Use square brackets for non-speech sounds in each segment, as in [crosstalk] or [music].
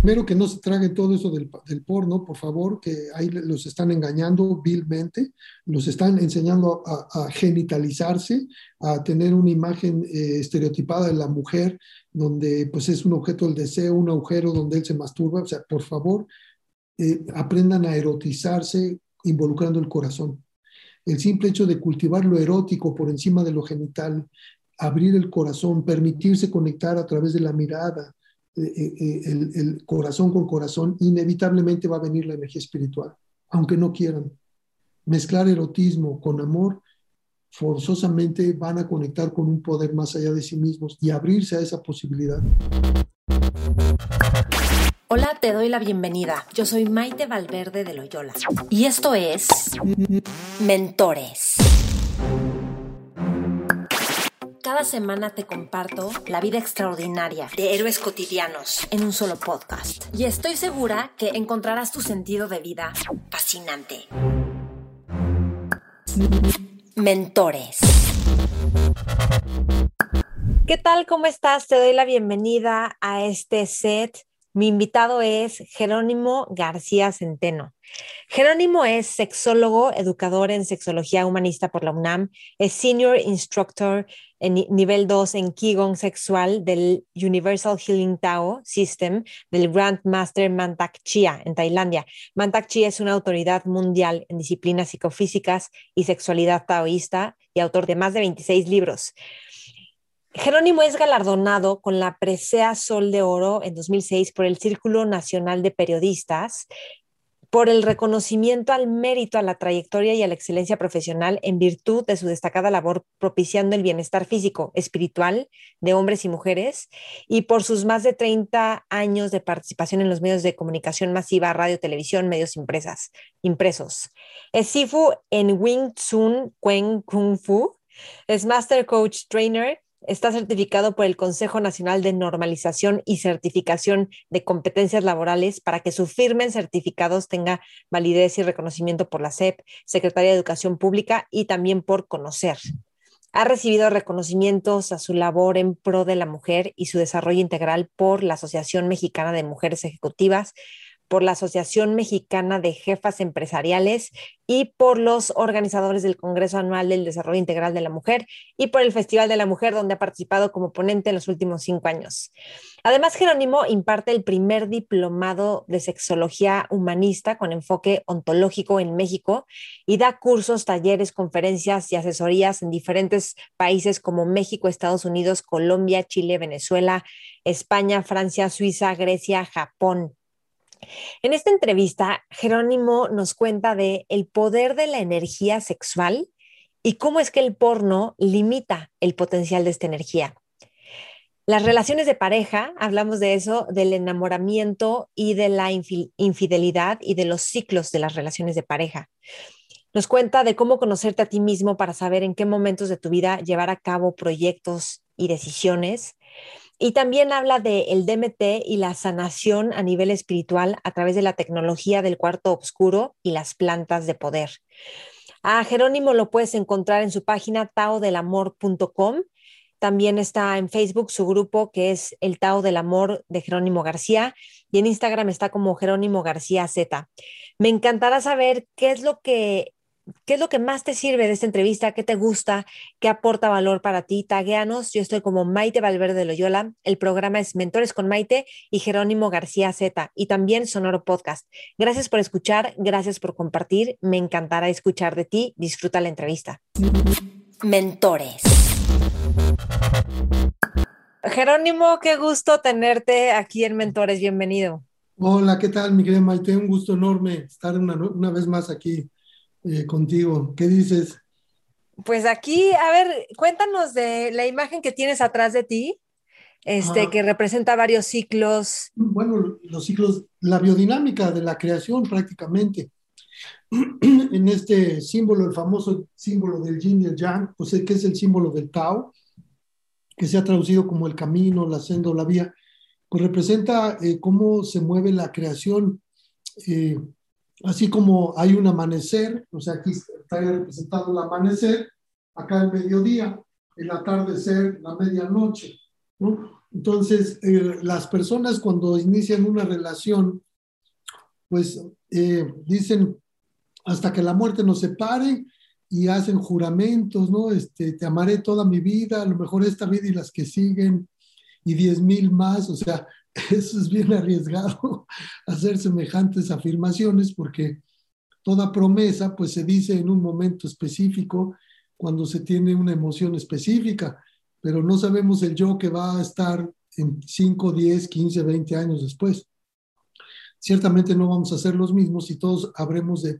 Primero que no se trague todo eso del, del, porno, por favor, que ahí los están engañando vilmente, los están enseñando a, a genitalizarse, a tener una imagen eh, estereotipada de la mujer, donde pues es un objeto del deseo, un agujero donde él se masturba. O sea, por favor, eh, aprendan a erotizarse involucrando el corazón. El simple hecho de cultivar lo erótico por encima de lo genital, abrir el corazón, permitirse conectar a través de la mirada, eh, eh, eh, el, corazón con corazón, inevitablemente va a venir la energía espiritual, aunque no quieran. Mezclar erotismo con amor, forzosamente van a conectar con un poder más allá de sí mismos y abrirse a esa posibilidad. Hola, te doy la bienvenida. Yo soy Maite Valverde de Loyola y esto es Mentores. Cada semana te comparto la vida extraordinaria de héroes cotidianos en un solo podcast. Y estoy segura que encontrarás tu sentido de vida fascinante. Mentores. ¿Qué tal? ¿Cómo estás? Te doy la bienvenida a este set mi invitado es Jerónimo García Centeno. Jerónimo es sexólogo, educador en sexología humanista por la UNAM, es senior instructor en nivel 2 en Qigong sexual del Universal Healing Tao System del Grand Master Mantak Chia en Tailandia. Mantak Chia es una autoridad mundial en disciplinas psicofísicas y sexualidad taoísta y autor de más de 26 libros. Jerónimo es galardonado con la Presea Sol de Oro en 2006 por el Círculo Nacional de Periodistas por el reconocimiento al mérito, a la trayectoria y a la excelencia profesional en virtud de su destacada labor propiciando el bienestar físico, espiritual de hombres y mujeres, y por sus más de 30 años de participación en los medios de comunicación masiva, radio, televisión, medios impresas, impresos. Es Sifu en Wing Tsun Kuen Kung Fu, es Master Coach Trainer, Está certificado por el Consejo Nacional de Normalización y Certificación de Competencias Laborales para que su firma en certificados tenga validez y reconocimiento por la SEP, Secretaría de Educación Pública y también por conocer. Ha recibido reconocimientos a su labor en pro de la mujer y su desarrollo integral por la Asociación Mexicana de Mujeres Ejecutivas, por la Asociación Mexicana de Jefas Empresariales y por los organizadores del Congreso Anual del Desarrollo Integral de la Mujer y por el Festival de la Mujer, donde ha participado como ponente en los últimos cinco años. Además, Jerónimo imparte el primer diplomado de sexología humanista con enfoque ontológico en México y da cursos, talleres, conferencias y asesorías en diferentes países como México, Estados Unidos, Colombia, Chile, Venezuela, España, Francia, Suiza, Grecia, Japón. En esta entrevista, Jerónimo nos cuenta de el poder de la energía sexual y cómo es que el porno limita el potencial de esta energía. Las relaciones de pareja, hablamos de eso, del enamoramiento y de la infidelidad y de los ciclos de las relaciones de pareja. Nos cuenta de cómo conocerte a ti mismo para saber en qué momentos de tu vida llevar a cabo proyectos y decisiones y también habla de el DMT y la sanación a nivel espiritual a través de la tecnología del cuarto oscuro y las plantas de poder. A Jerónimo lo puedes encontrar en su página taodelamor.com. También está en Facebook su grupo que es el Tao del Amor de Jerónimo García y en Instagram está como Jerónimo García Z. Me encantará saber qué es lo que ¿Qué es lo que más te sirve de esta entrevista? ¿Qué te gusta? ¿Qué aporta valor para ti? Tagueanos. Yo estoy como Maite Valverde de Loyola. El programa es Mentores con Maite y Jerónimo García Z y también Sonoro Podcast. Gracias por escuchar, gracias por compartir. Me encantará escuchar de ti. Disfruta la entrevista. Mentores. Jerónimo, qué gusto tenerte aquí en Mentores. Bienvenido. Hola, ¿qué tal, mi querida Maite? Un gusto enorme estar una, una vez más aquí eh, contigo. ¿Qué dices? Pues aquí, a ver, cuéntanos de la imagen que tienes atrás de ti, este, que representa varios ciclos. Bueno, los ciclos, la biodinámica de la creación prácticamente. [clears throat] en este símbolo, el famoso símbolo del yin y el yang, pues que es el símbolo del Tao, que se ha traducido como el camino, la senda o la vía, pues representa eh, cómo se mueve la creación eh, así como hay un amanecer, o sea, aquí está representado el amanecer, acá el mediodía, el atardecer, la medianoche, ¿no? Entonces, eh, las personas cuando inician una relación, pues eh, dicen hasta que la muerte nos separe y hacen juramentos, ¿no? Este, te amaré toda mi vida, a lo mejor esta vida y las que siguen, y diez mil más, o sea, [laughs] eso es bien arriesgado [laughs] hacer semejantes afirmaciones porque toda promesa pues se dice en un momento específico cuando se tiene una emoción específica, pero no sabemos el yo que va a estar en 5, 10, 15, 20 años después. Ciertamente no vamos a ser los mismos y todos habremos de,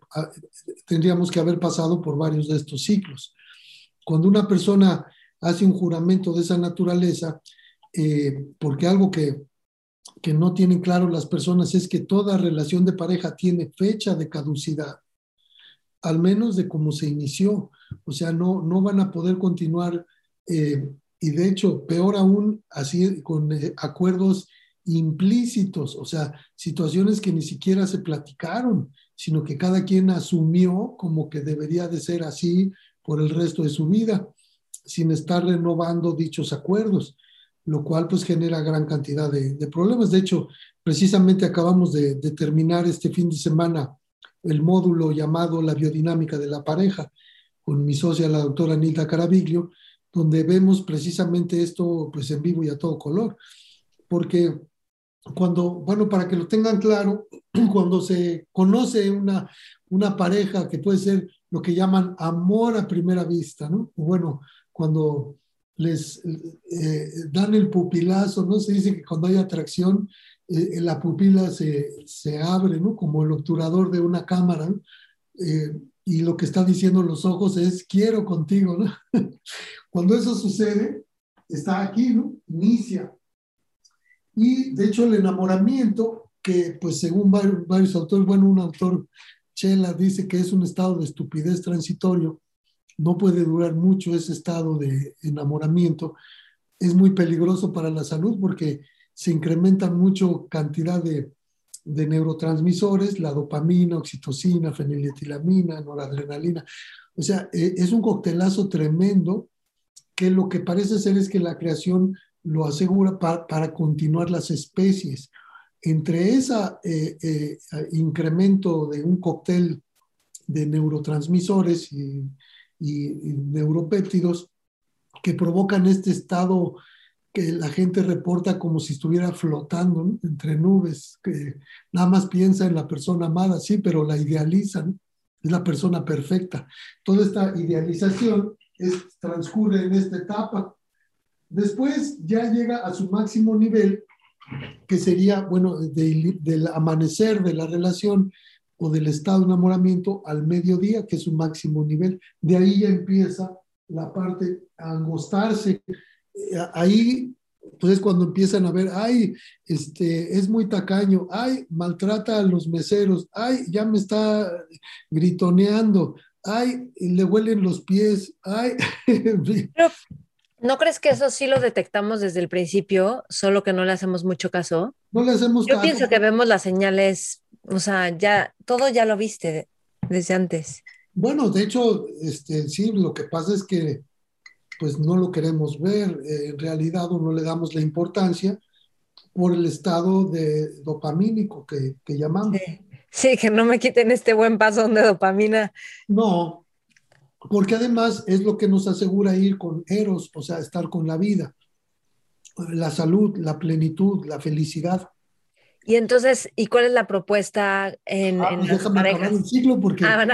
tendríamos que haber pasado por varios de estos ciclos. Cuando una persona hace un juramento de esa naturaleza, eh, porque algo que, que no tienen claro las personas es que toda relación de pareja tiene fecha de caducidad, al menos de cómo se inició. O sea, no, no van a poder continuar eh, y de hecho, peor aún, así con eh, acuerdos implícitos, o sea, situaciones que ni siquiera se platicaron, sino que cada quien asumió como que debería de ser así por el resto de su vida, sin estar renovando dichos acuerdos, lo cual pues genera gran cantidad de, problemas. De hecho, precisamente acabamos de, de terminar este fin de semana el módulo llamado La biodinámica de la pareja, con mi socia, la doctora Nilda Caraviglio, donde vemos precisamente esto pues en vivo y a todo color. Porque cuando, bueno, para que lo tengan claro, [clears throat] cuando se conoce una, una pareja que puede ser lo que llaman amor a primera vista, ¿no? Bueno, cuando les eh, dan el pupilazo, ¿no? Se dice que cuando hay atracción, eh, la pupila se, se, abre, ¿no? Como el obturador de una cámara, eh, y lo que está diciendo los ojos es, quiero contigo, ¿no? [laughs] Cuando eso sucede, está aquí, ¿no? Inicia. Y de hecho el enamoramiento, que pues según varios, autores, bueno, un autor, Chela, dice que es un estado de estupidez transitorio, no puede durar mucho ese estado de enamoramiento, es muy peligroso para la salud porque se incrementa mucho cantidad de, de neurotransmisores, la dopamina, oxitocina, feniletilamina, noradrenalina. O sea, e, es un coctelazo tremendo que lo que parece ser es que la creación lo asegura para continuar las especies. Entre ese eh, eh, incremento de un cóctel de neurotransmisores y, y, neuropéptidos que provocan este estado que la gente reporta como si estuviera flotando entre nubes, que nada más piensa en la persona amada, sí, pero la idealizan, es la persona perfecta. Toda esta idealización transcurre en esta etapa. Después ya llega a su máximo nivel, que sería, bueno, del amanecer de la relación o del estado de enamoramiento al mediodía, que es su máximo nivel. De ahí ya empieza la parte a angostarse. Ahí, pues es cuando empiezan a ver, ay, este, es muy tacaño, ay, maltrata a los meseros, ay, ya me está gritoneando, ay, le huelen los pies, ay. [laughs] ¿No crees que eso sí lo detectamos desde el principio, solo que no le hacemos mucho caso? No le hacemos Yo pienso que vemos las señales, o sea, ya, todo ya lo viste desde antes. Bueno, de hecho, este, sí, lo que pasa es que pues no lo queremos ver eh, en realidad o no le damos la importancia por el estado de dopamínico que, que llamamos. Sí. Sí, que no me quiten este buen pasón de dopamina. No, porque además es lo que nos asegura ir con Eros, o sea, estar con la vida, la salud, la plenitud, la felicidad. Y entonces, ¿y cuál es la propuesta en, ah, déjame Acabar el ciclo porque ah,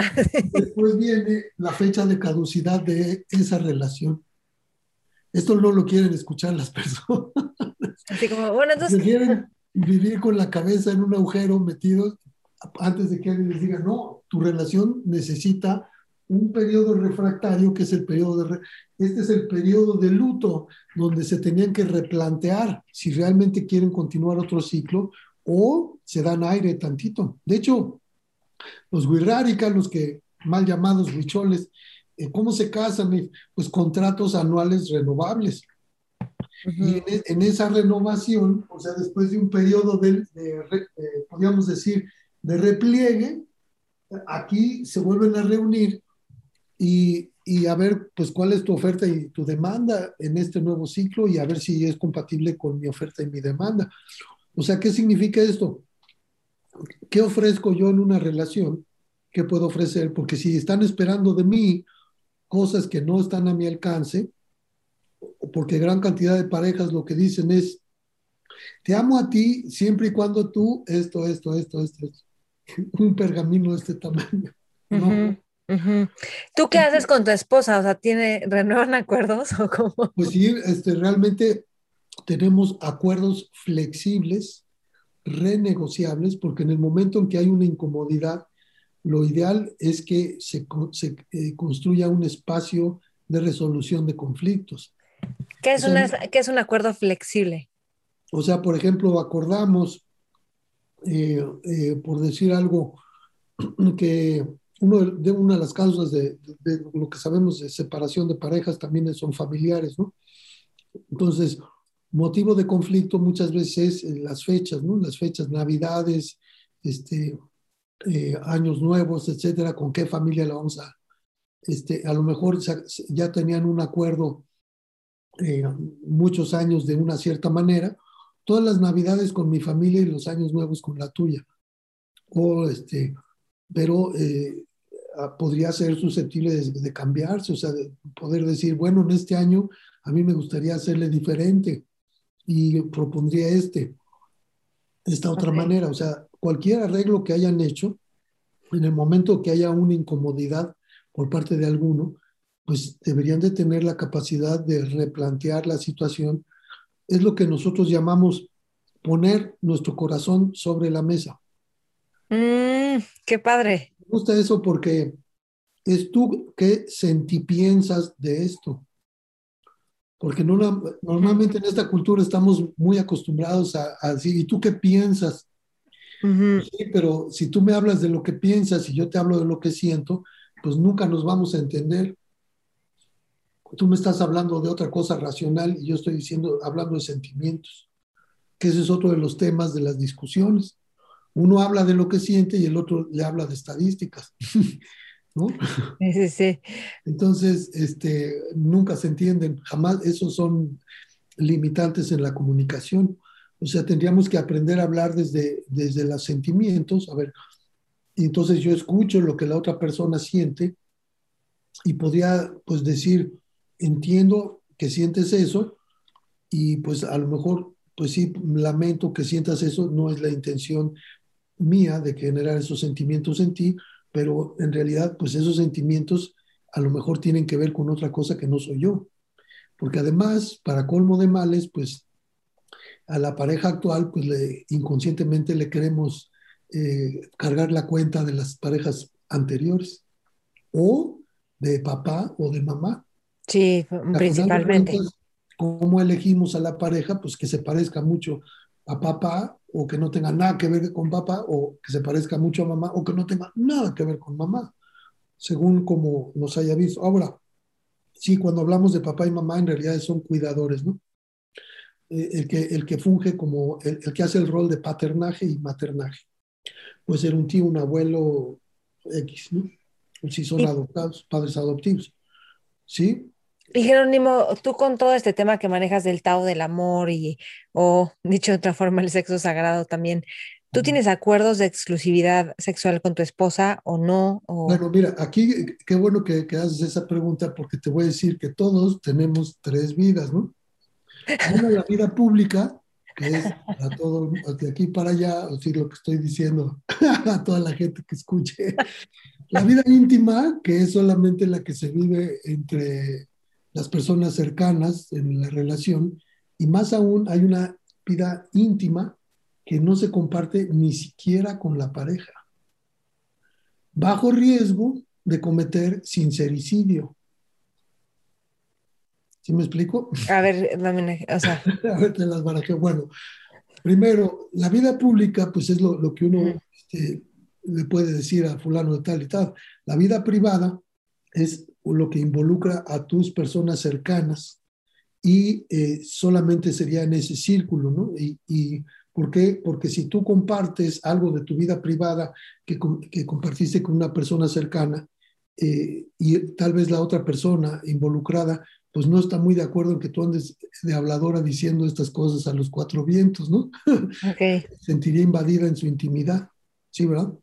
después viene la fecha de caducidad de esa relación. Esto no lo quieren escuchar las personas. Así como, bueno, entonces... Quieren vivir con la cabeza en un agujero metidos antes de que alguien les diga, no, tu relación necesita un periodo refractario que es el periodo de... Este es el periodo de luto donde se tenían que replantear si realmente quieren continuar otro ciclo o se dan aire tantito. De hecho, los wixárika, los que mal llamados huicholes, eh, ¿cómo se casan? Pues contratos anuales renovables. Y en, esa renovación, o sea, después de un periodo de, podríamos decir, de repliegue, aquí se vuelven a reunir y y a ver, pues, cuál es tu oferta y tu demanda en este nuevo ciclo y a ver si es compatible con mi oferta y mi demanda. O sea, ¿qué significa esto? ¿Qué ofrezco yo en una relación? ¿Qué puedo ofrecer? Porque si están esperando de mí cosas que no están a mi alcance, porque gran cantidad de parejas lo que dicen es, te amo a ti siempre y cuando tú, esto, esto, esto, esto, esto. [laughs] un pergamino de este tamaño. ¿no? ¿Tú qué haces con tu esposa? O sea, ¿tiene, ¿renuevan acuerdos o cómo? Pues sí, este, realmente tenemos acuerdos flexibles, renegociables, porque en el momento en que hay una incomodidad, lo ideal es que se, se eh, construya un espacio de resolución de conflictos. ¿Qué es, una, ¿qué es un acuerdo flexible? O sea, por ejemplo, acordamos, eh, eh, por decir algo, [clears throat] que uno de, una de las causas de, lo que sabemos de separación de parejas también son familiares, ¿no? Entonces, motivo de conflicto muchas veces es las fechas, ¿no? Las fechas, navidades, este, eh, años nuevos, etcétera, con qué familia la vamos a, este, a lo mejor ya tenían un acuerdo eh, muchos años de una cierta manera, todas las navidades con mi familia y los años nuevos con la tuya. O este, pero eh, podría ser susceptible de, cambiarse, o sea, de poder decir, bueno, en este año a mí me gustaría hacerle diferente y propondría este, esta otra manera, o sea, cualquier arreglo que hayan hecho, en el momento que haya una incomodidad por parte de alguno, pues deberían de tener la capacidad de replantear la situación. Es lo que nosotros llamamos poner nuestro corazón sobre la mesa. Mm, qué padre. Me gusta eso porque es tú que piensas de esto. Porque no, normalmente en esta cultura estamos muy acostumbrados a, decir, ¿y tú qué piensas? Sí, pero si tú me hablas de lo que piensas y yo te hablo de lo que siento, pues nunca nos vamos a entender. Tú me estás hablando de otra cosa racional y yo estoy diciendo, hablando de sentimientos, que ese es otro de los temas de las discusiones. Uno habla de lo que siente y el otro le habla de estadísticas. [laughs] ¿no? Sí, sí. Entonces, este, nunca se entienden, jamás, esos son limitantes en la comunicación. O sea, tendríamos que aprender a hablar desde, desde los sentimientos. A ver, entonces yo escucho lo que la otra persona siente y podría pues decir, entiendo que sientes eso y pues a lo mejor, pues sí, lamento que sientas eso, no es la intención mía de generar esos sentimientos en ti, pero en realidad, pues esos sentimientos a lo mejor tienen que ver con otra cosa que no soy yo. Porque además, para colmo de males, pues a la pareja actual, pues le, inconscientemente le queremos eh, cargar la cuenta de las parejas anteriores o de papá o de mamá. Sí, principalmente. ¿Cómo elegimos a la pareja? Pues que se parezca mucho a papá o que no tenga nada que ver con papá o que se parezca mucho a mamá o que no tenga nada que ver con mamá, según como nos haya visto. Ahora, sí, cuando hablamos de papá y mamá, en realidad son cuidadores, ¿no? Eh, el, que, el que funge como, el, que hace el rol de paternaje y maternaje. Puede ser un tío, un abuelo X, ¿no? Si son adoptados, padres adoptivos. ¿Sí? Y Jerónimo, tú con todo este tema que manejas del Tao del amor y, o dicho de otra forma, el sexo sagrado también, ¿tú tienes acuerdos de exclusividad sexual con tu esposa o no? Bueno, mira, aquí qué bueno que, que, haces esa pregunta porque te voy a decir que todos tenemos tres vidas, ¿no? Una, la vida pública, que es a todo, de aquí para allá, o decir lo que estoy diciendo [laughs] a toda la gente que escuche. La vida íntima, que es solamente la que se vive entre las personas cercanas en la relación y más aún hay una vida íntima que no se comparte ni siquiera con la pareja, bajo riesgo de cometer sincericidio. ¿Sí me explico? A ver, dame, o sea. [laughs] A ver, te las barajeo. Bueno, primero, la vida pública, pues es lo, que uno este, le puede decir a fulano de tal y tal. La vida privada es lo que involucra a tus personas cercanas y eh, solamente sería en ese círculo, ¿no? Y, y, ¿Por qué? Porque si tú compartes algo de tu vida privada que, que compartiste con una persona cercana eh, y tal vez la otra persona involucrada pues no está muy de acuerdo en que tú andes de habladora diciendo estas cosas a los cuatro vientos, ¿no? [laughs] Okay. Sentiría invadida en su intimidad, ¿sí, verdad?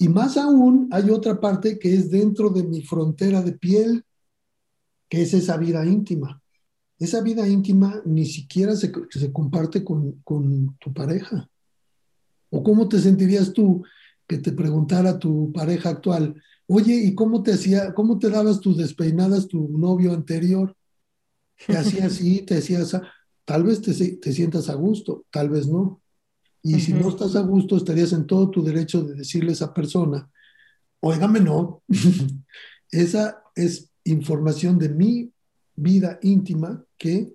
Y más aún, hay otra parte que es dentro de mi frontera de piel, que es esa vida íntima. Esa vida íntima ni siquiera se, se comparte con, con tu pareja. ¿O cómo te sentirías tú que te preguntara tu pareja actual, Oye, ¿y cómo te hacía, cómo te dabas tus despeinadas tu novio anterior? Te hacía así, te hacía así. Tal vez te, te sientas a gusto, tal vez no. Y si no estás a gusto, estarías en todo tu derecho de decirle a esa persona, óigame, no. [laughs] esa es información de mi vida íntima que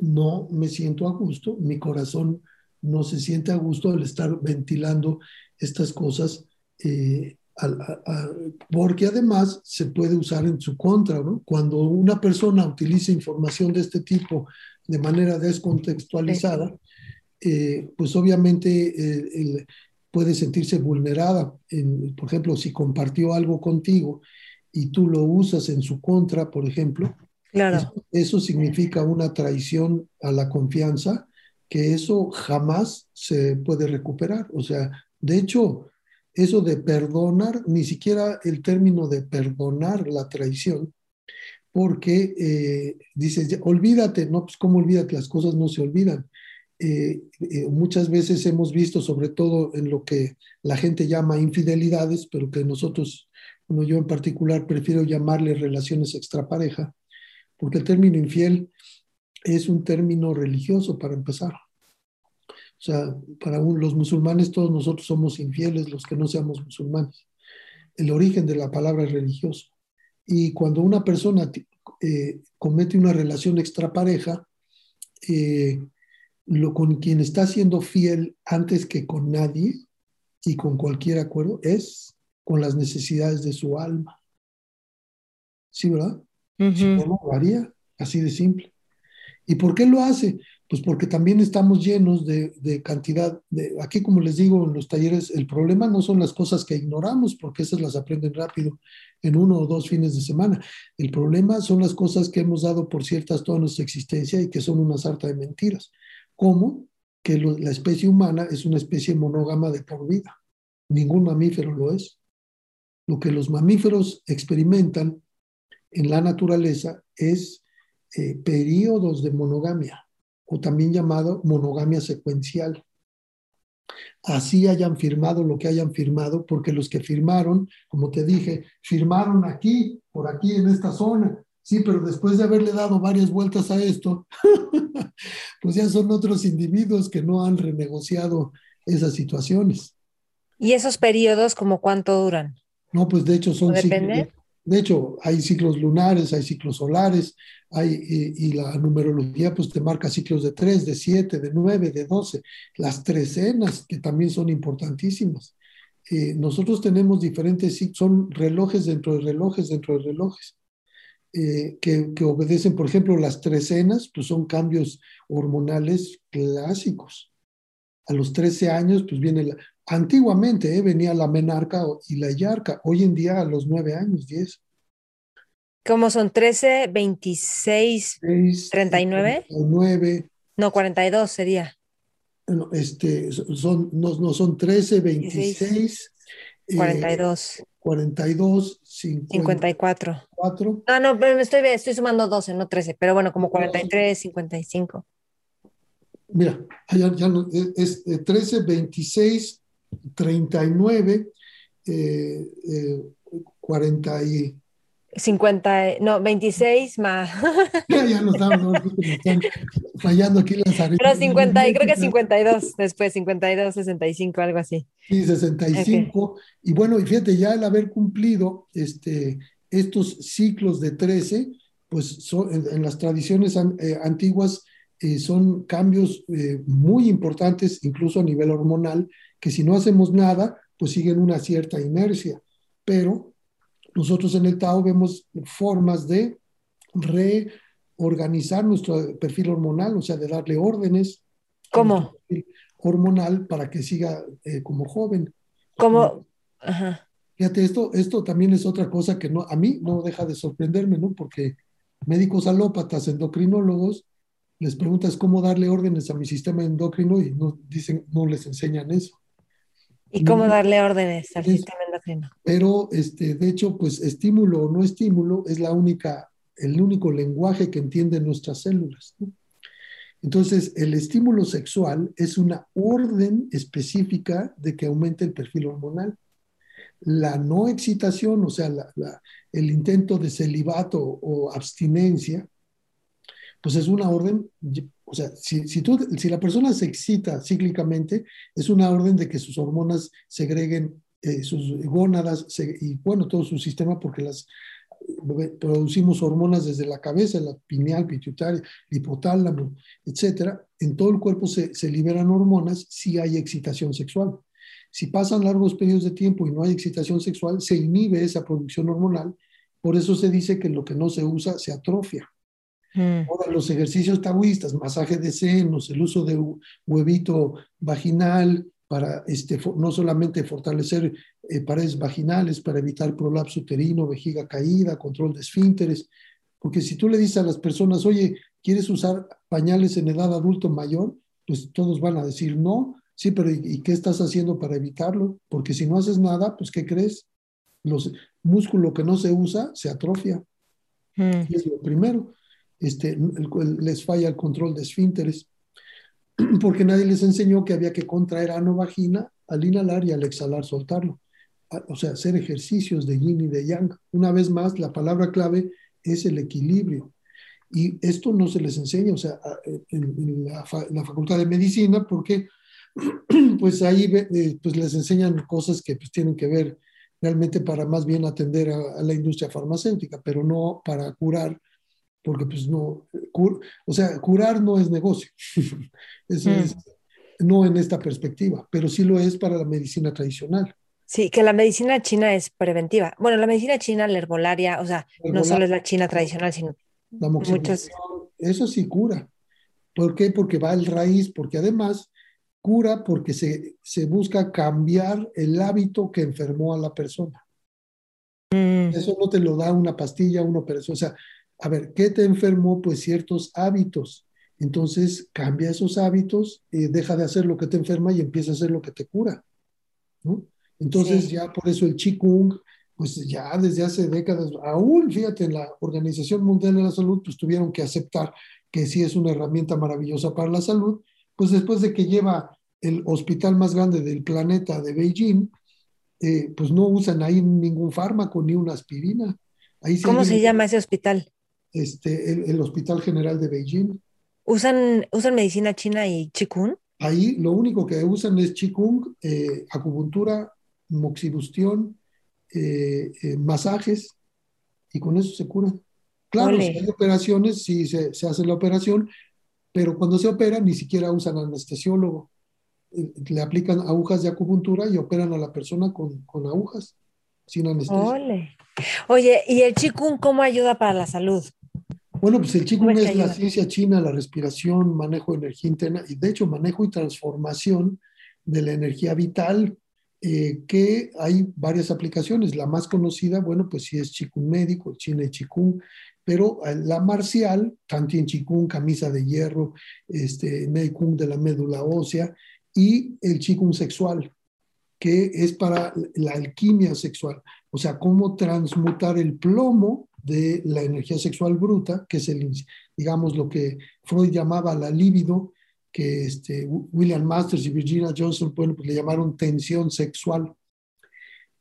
no me siento a gusto, mi corazón no se siente a gusto al estar ventilando estas cosas eh, porque además se puede usar en su contra, ¿no? Cuando una persona utiliza información de este tipo de manera descontextualizada, eh, pues obviamente eh, puede sentirse vulnerada. por ejemplo, si compartió algo contigo y tú lo usas en su contra, por ejemplo, claro. eso, eso significa una traición a la confianza, que eso jamás se puede recuperar. O sea, de hecho, eso de perdonar, ni siquiera el término de perdonar la traición, porque eh, dices, olvídate, no, pues cómo olvídate, las cosas no se olvidan. Eh, eh, muchas veces hemos visto, sobre todo en lo que la gente llama infidelidades, pero que nosotros, bueno, yo en particular prefiero llamarle relaciones extrapareja, porque el término infiel es un término religioso para empezar. O sea, para los musulmanes todos nosotros somos infieles, los que no seamos musulmanes. El origen de la palabra es religioso. Y cuando una persona eh, comete una relación extrapareja, eh, lo con quien está siendo fiel antes que con nadie y con cualquier acuerdo es con las necesidades de su alma. ¿Sí, verdad? Así de simple. ¿Y por qué lo hace? Pues porque también estamos llenos de, cantidad, de, aquí como les digo en los talleres, el problema no son las cosas que ignoramos, porque esas las aprenden rápido en uno o dos fines de semana. El problema son las cosas que hemos dado por ciertas toda nuestra existencia y que son una sarta de mentiras, como que la especie humana es una especie monógama de por vida. Ningún mamífero lo es. Lo que los mamíferos experimentan en la naturaleza es eh, periodos de monogamia o también llamado monogamia secuencial. Así hayan firmado lo que hayan firmado, porque los que firmaron, como te dije, firmaron aquí, por aquí en esta zona, sí, pero después de haberle dado varias vueltas a esto, [laughs] pues ya son otros individuos que no han renegociado esas situaciones. ¿Y esos periodos como cuánto duran? No, pues de hecho son depende? De hecho, hay ciclos lunares, hay ciclos solares, hay, y, la numerología pues te marca ciclos de 3, de 7, de 9, de 12, las trecenas que también son importantísimas. Eh, nosotros tenemos diferentes, son relojes dentro de relojes dentro de relojes. Eh, que, que, obedecen, por ejemplo, las trecenas, pues son cambios hormonales clásicos. A los 13 años, pues viene la, Antiguamente eh, venía la menarca y la yarca, hoy en día a los nueve años, diez. ¿Cómo son 13, 26, 39? 39. No, 42 sería. Este, son, no, no son 13, 26. 42. 42, 54. 4. Ah, no, pero me estoy, estoy sumando 12, no 13, pero bueno, como 43, 55. Mira, ya, ya es 13, 26, 39, eh, 40 eh, y... 50, no, 26 más. [laughs] ya, nos estamos, fallando aquí las Pero 50, creo que 52, después 52, 65, algo así. Sí, 65. Y bueno, y fíjate, ya al haber cumplido este, estos ciclos de 13, pues en, las tradiciones eh, antiguas eh, son cambios muy importantes, incluso a nivel hormonal, que si no hacemos nada, pues siguen una cierta inercia. Pero nosotros en el Tao vemos formas de reorganizar nuestro perfil hormonal, o sea, de darle órdenes. ¿Cómo? Hormonal para que siga eh, como joven. ¿Cómo? Ajá. Fíjate, esto, esto también es otra cosa que no, a mí no deja de sorprenderme, ¿no? Porque médicos alópatas, endocrinólogos, les preguntas cómo darle órdenes a mi sistema endocrino y no dicen, no les enseñan eso. ¿Y cómo darle órdenes al sistema endocrino? Pero, este, de hecho, pues estímulo o no estímulo es la única, el único lenguaje que entienden nuestras células. Entonces, el estímulo sexual es una orden específica de que aumente el perfil hormonal la no excitación, o sea, el intento de celibato o abstinencia, pues es una orden, o sea, si, si, si la persona se excita cíclicamente, es una orden de que sus hormonas segreguen eh, sus gónadas y bueno, todo su sistema, porque las producimos hormonas desde la cabeza, la pineal, pituitaria, hipotálamo, etcétera. En todo el cuerpo se, se liberan hormonas si hay excitación sexual. Si pasan largos periodos de tiempo y no hay excitación sexual, se inhibe esa producción hormonal. Por eso se dice que lo que no se usa se atrofia. Ahora, los ejercicios taoístas, masaje de senos, el uso de huevito vaginal para este, no solamente fortalecer eh, paredes vaginales, para evitar prolapso uterino, vejiga caída, control de esfínteres. Porque si tú le dices a las personas, oye, ¿quieres usar pañales en edad adulto mayor? Pues todos van a decir no, Sí, pero ¿y, qué estás haciendo para evitarlo? Porque si no haces nada, pues ¿qué crees? Los músculo que no se usa se atrofia. Mm. Y es lo primero. Este, les falla el control de esfínteres, [clears throat] porque nadie les enseñó que había que contraer ano vagina al inhalar y al exhalar soltarlo. Ah, o sea, hacer ejercicios de yin y de yang. Una vez más, la palabra clave es el equilibrio. Y esto no se les enseña, o sea, en, la, en la, Facultad de Medicina, porque [clears throat] pues ahí eh, pues les enseñan cosas que pues tienen que ver realmente para más bien atender a, la industria farmacéutica, pero no para curar, porque pues no, o sea, curar no es negocio, [laughs] eso es, mm. no en esta perspectiva, pero sí lo es para la medicina tradicional. Sí, que la medicina china es preventiva. Bueno, la medicina china, la herbolaria, o sea, no solo es la china tradicional, sino muchas... Eso sí cura. ¿Por qué? Porque va al raíz, porque además cura porque se, se busca cambiar el hábito que enfermó a la persona. Mm. Eso no te lo da una pastilla, una operación. O sea, a ver, ¿qué te enfermó? Pues ciertos hábitos. Entonces cambia esos hábitos, eh, deja de hacer lo que te enferma y empieza a hacer lo que te cura. ¿no? Entonces ya por eso el Qigong, pues ya desde hace décadas, aún fíjate, en la Organización Mundial de la Salud, pues tuvieron que aceptar que sí es una herramienta maravillosa para la salud, pues después de que lleva el hospital más grande del planeta de Beijing, eh, pues no usan ahí ningún fármaco ni una aspirina. Ahí ¿Cómo se llama ese hospital? Este, el, Hospital General de Beijing. ¿Usan, ¿Usan medicina china y Qigong? Ahí lo único que usan es Qigong, eh, acupuntura, moxibustión, eh, masajes, y con eso se curan. Claro, si hay operaciones, sí se, se hace la operación, pero cuando se opera ni siquiera usan anestesiólogo le aplican agujas de acupuntura y operan a la persona con, con agujas, sin anestesia. Oye, ¿y el Qigong cómo ayuda para la salud? Bueno, pues el Qigong es, la ciencia china, la respiración, manejo de energía interna y de hecho manejo y transformación de la energía vital, eh, que hay varias aplicaciones. La más conocida, bueno, pues sí es Qigong médico, China y Qigong, pero eh, la marcial, Tantien Qigong, camisa de hierro, este, Kung de la médula ósea, y el Qigong sexual, que es para la alquimia sexual, o sea, cómo transmutar el plomo de la energía sexual bruta, que es el, digamos, lo que Freud llamaba la libido, que este, William Masters y Virginia Johnson bueno, pues le llamaron tensión sexual.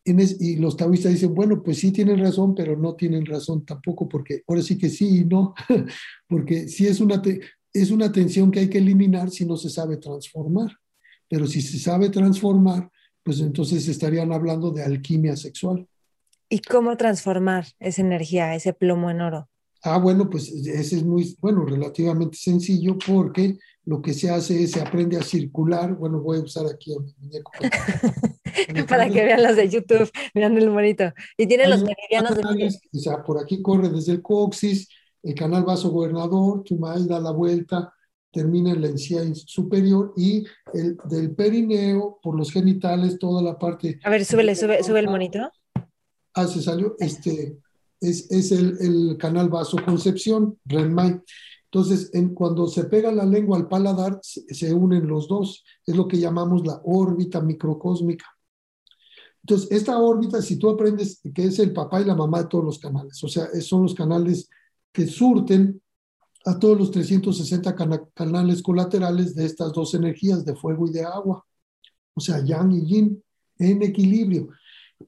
y los taoístas dicen, bueno, pues sí tienen razón, pero no tienen razón tampoco, porque ahora sí que sí y no, [laughs] porque sí es una, es una tensión que hay que eliminar si no se sabe transformar. Pero si se sabe transformar, pues entonces estarían hablando de alquimia sexual. ¿Y cómo transformar esa energía, ese plomo en oro? Ah, bueno, pues ese es muy, bueno, relativamente sencillo porque lo que se hace es se aprende a circular. Bueno, voy a usar aquí a mi muñeco. Para, que [laughs] vean los de YouTube, mirando el bonito. Y tiene los meridianos de... O sea, por aquí corre desde el coxis, el canal vaso gobernador, Chumay da la vuelta, termina en la encía superior y el, del perineo por los genitales, toda la parte... A ver, súbele, sube, sube el monito. Ah, se salió. Este es, es el, el, canal vasoconcepción, Renmai. Entonces, en, cuando se pega la lengua al paladar, se, unen los dos. Es lo que llamamos la órbita microcósmica. Entonces, esta órbita, si tú aprendes que es el papá y la mamá de todos los canales, o sea, son los canales que surten a todos los 360 can canales colaterales de estas dos energías, de fuego y de agua. O sea, yang y yin, en equilibrio.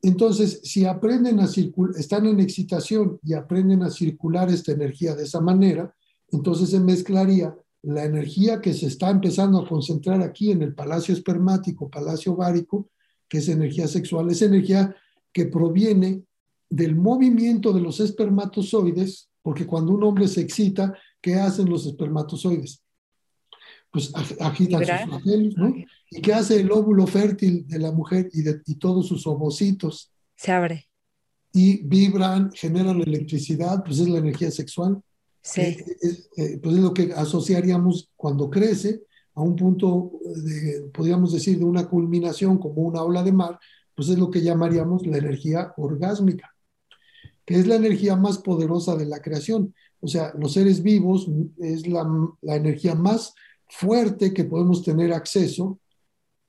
Entonces, si aprenden a circular, están en excitación y aprenden a circular esta energía de esa manera, entonces se mezclaría la energía que se está empezando a concentrar aquí en el palacio espermático, palacio ovárico, que es energía sexual, es energía que proviene del movimiento de los espermatozoides, porque cuando un hombre se excita, ¿qué hacen los espermatozoides? Pues agitan sus flagelos, ¿no? ¿Y qué hace el óvulo fértil de la mujer y, de, y todos sus ovocitos? Se abre. Y vibran, generan electricidad, pues es la energía sexual. Sí. Eh, es, eh, pues es lo que asociaríamos cuando crece a un punto, de, podríamos decir, de una culminación como una ola de mar, pues es lo que llamaríamos la energía orgásmica, que es la energía más poderosa de la creación. O sea, los seres vivos es la, la energía más fuerte que podemos tener acceso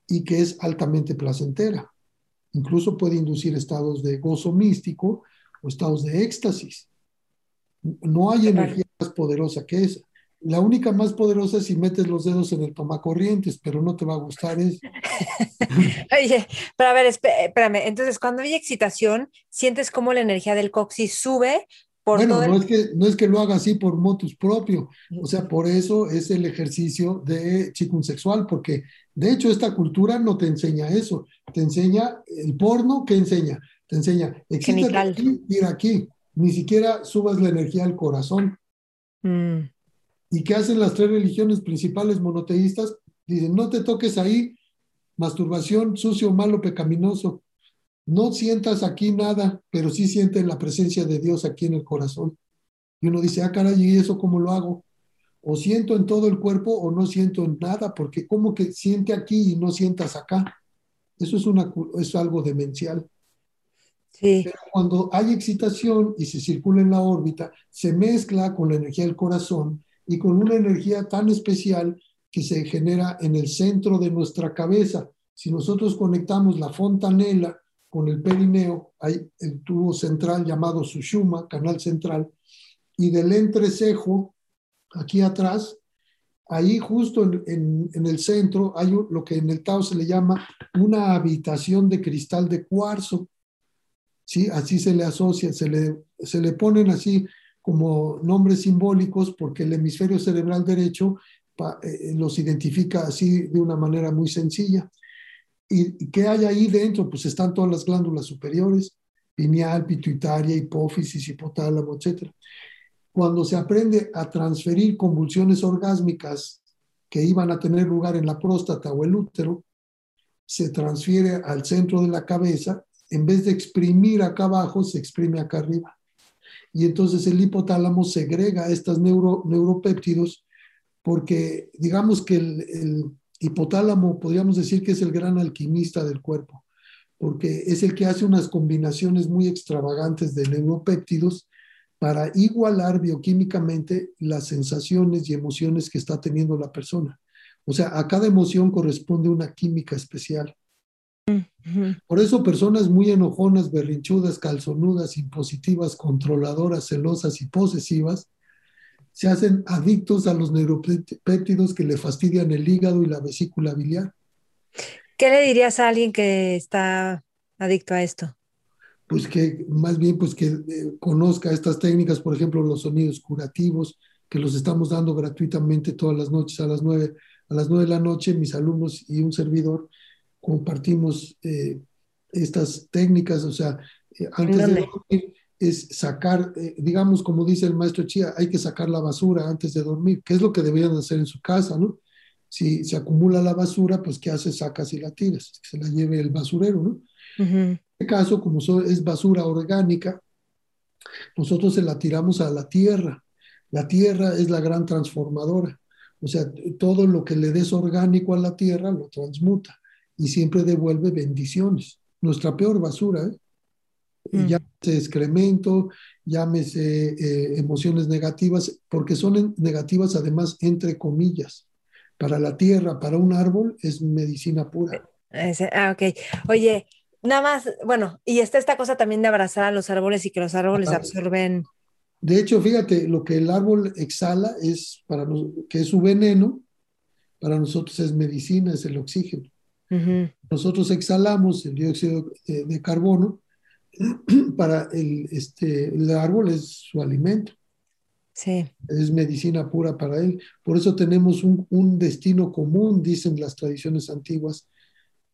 y que es altamente placentera. Incluso puede inducir estados de gozo místico o estados de éxtasis. No hay energía más poderosa que esa. La única más poderosa es si metes los dedos en el tomacorrientes, pero no te va a gustar eso. [laughs] Oye, pero a ver, espérame. Entonces, cuando hay excitación, sientes cómo la energía del coxis sube por bueno, el... no, es que, no es que lo haga así por motus propio, o sea, por eso es el ejercicio de sexual, porque de hecho esta cultura no te enseña eso, te enseña el porno, ¿qué enseña? Te enseña, existe aquí, ir aquí, ni siquiera subas la energía al corazón. Mm. ¿Y qué hacen las tres religiones principales monoteístas? Dicen, no te toques ahí, masturbación, sucio, malo, pecaminoso. No sientas aquí nada, pero sí sienten la presencia de Dios aquí en el corazón. Y uno dice, ah, caray, ¿y eso cómo lo hago? O siento en todo el cuerpo o no siento en nada, porque como que siente aquí y no sientas acá. Eso es, una, es algo demencial. Sí. Pero cuando hay excitación y se circula en la órbita, se mezcla con la energía del corazón y con una energía tan especial que se genera en el centro de nuestra cabeza. Si nosotros conectamos la fontanela con el perineo, hay el tubo central llamado Sushuma, canal central, y del entrecejo, aquí atrás, ahí justo en, el centro, hay lo que en el Tao se le llama una habitación de cristal de cuarzo. ¿Sí? Así se le asocia, se le, se le ponen así como nombres simbólicos porque el hemisferio cerebral derecho pa, eh, los identifica así de una manera muy sencilla. ¿Y qué hay ahí dentro? Pues están todas las glándulas superiores, pineal, pituitaria, hipófisis, hipotálamo, etc. Cuando se aprende a transferir convulsiones orgásmicas que iban a tener lugar en la próstata o el útero, se transfiere al centro de la cabeza, en vez de exprimir acá abajo, se exprime acá arriba y entonces el hipotálamo segrega estos neuro, neuropéptidos porque digamos que el, el, hipotálamo podríamos decir que es el gran alquimista del cuerpo, porque es el que hace unas combinaciones muy extravagantes de neuropéptidos para igualar bioquímicamente las sensaciones y emociones que está teniendo la persona. O sea, a cada emoción corresponde una química especial. Por eso personas muy enojonas, berrinchudas, calzonudas, impositivas, controladoras, celosas y posesivas se hacen adictos a los neuropéptidos que le fastidian el hígado y la vesícula biliar. ¿Qué le dirías a alguien que está adicto a esto? Pues que más bien pues que eh, conozca estas técnicas, por ejemplo, los sonidos curativos, que los estamos dando gratuitamente todas las noches a las nueve, a las nueve de la noche, mis alumnos y un servidor compartimos eh, estas técnicas, o sea, eh, antes de dormir es sacar, eh, digamos, como dice el maestro Chía, hay que sacar la basura antes de dormir, que es lo que deberían hacer en su casa, ¿no? Si se acumula la basura, pues ¿qué haces? Sacas y la tiras, que se la lleve el basurero, ¿no? Uh -huh. En este caso, como so, es basura orgánica, nosotros se la tiramos a la tierra. La tierra es la gran transformadora. O sea, todo lo que le des orgánico a la tierra lo transmuta y siempre devuelve bendiciones. Nuestra peor basura, ¿eh? Mm. llámese excremento, llámese eh, emociones negativas, porque son negativas además entre comillas. Para la tierra, para un árbol, es medicina pura. ah, ok. Oye, nada más, bueno, y está esta cosa también de abrazar a los árboles y que los árboles absorben. De hecho, fíjate, lo que el árbol exhala es para que es su veneno, para nosotros es medicina, es el oxígeno. Nosotros exhalamos el dióxido de, carbono, [clears throat] para el, este, el árbol es su alimento. Sí. Es medicina pura para él. Por eso tenemos un, un, destino común, dicen las tradiciones antiguas,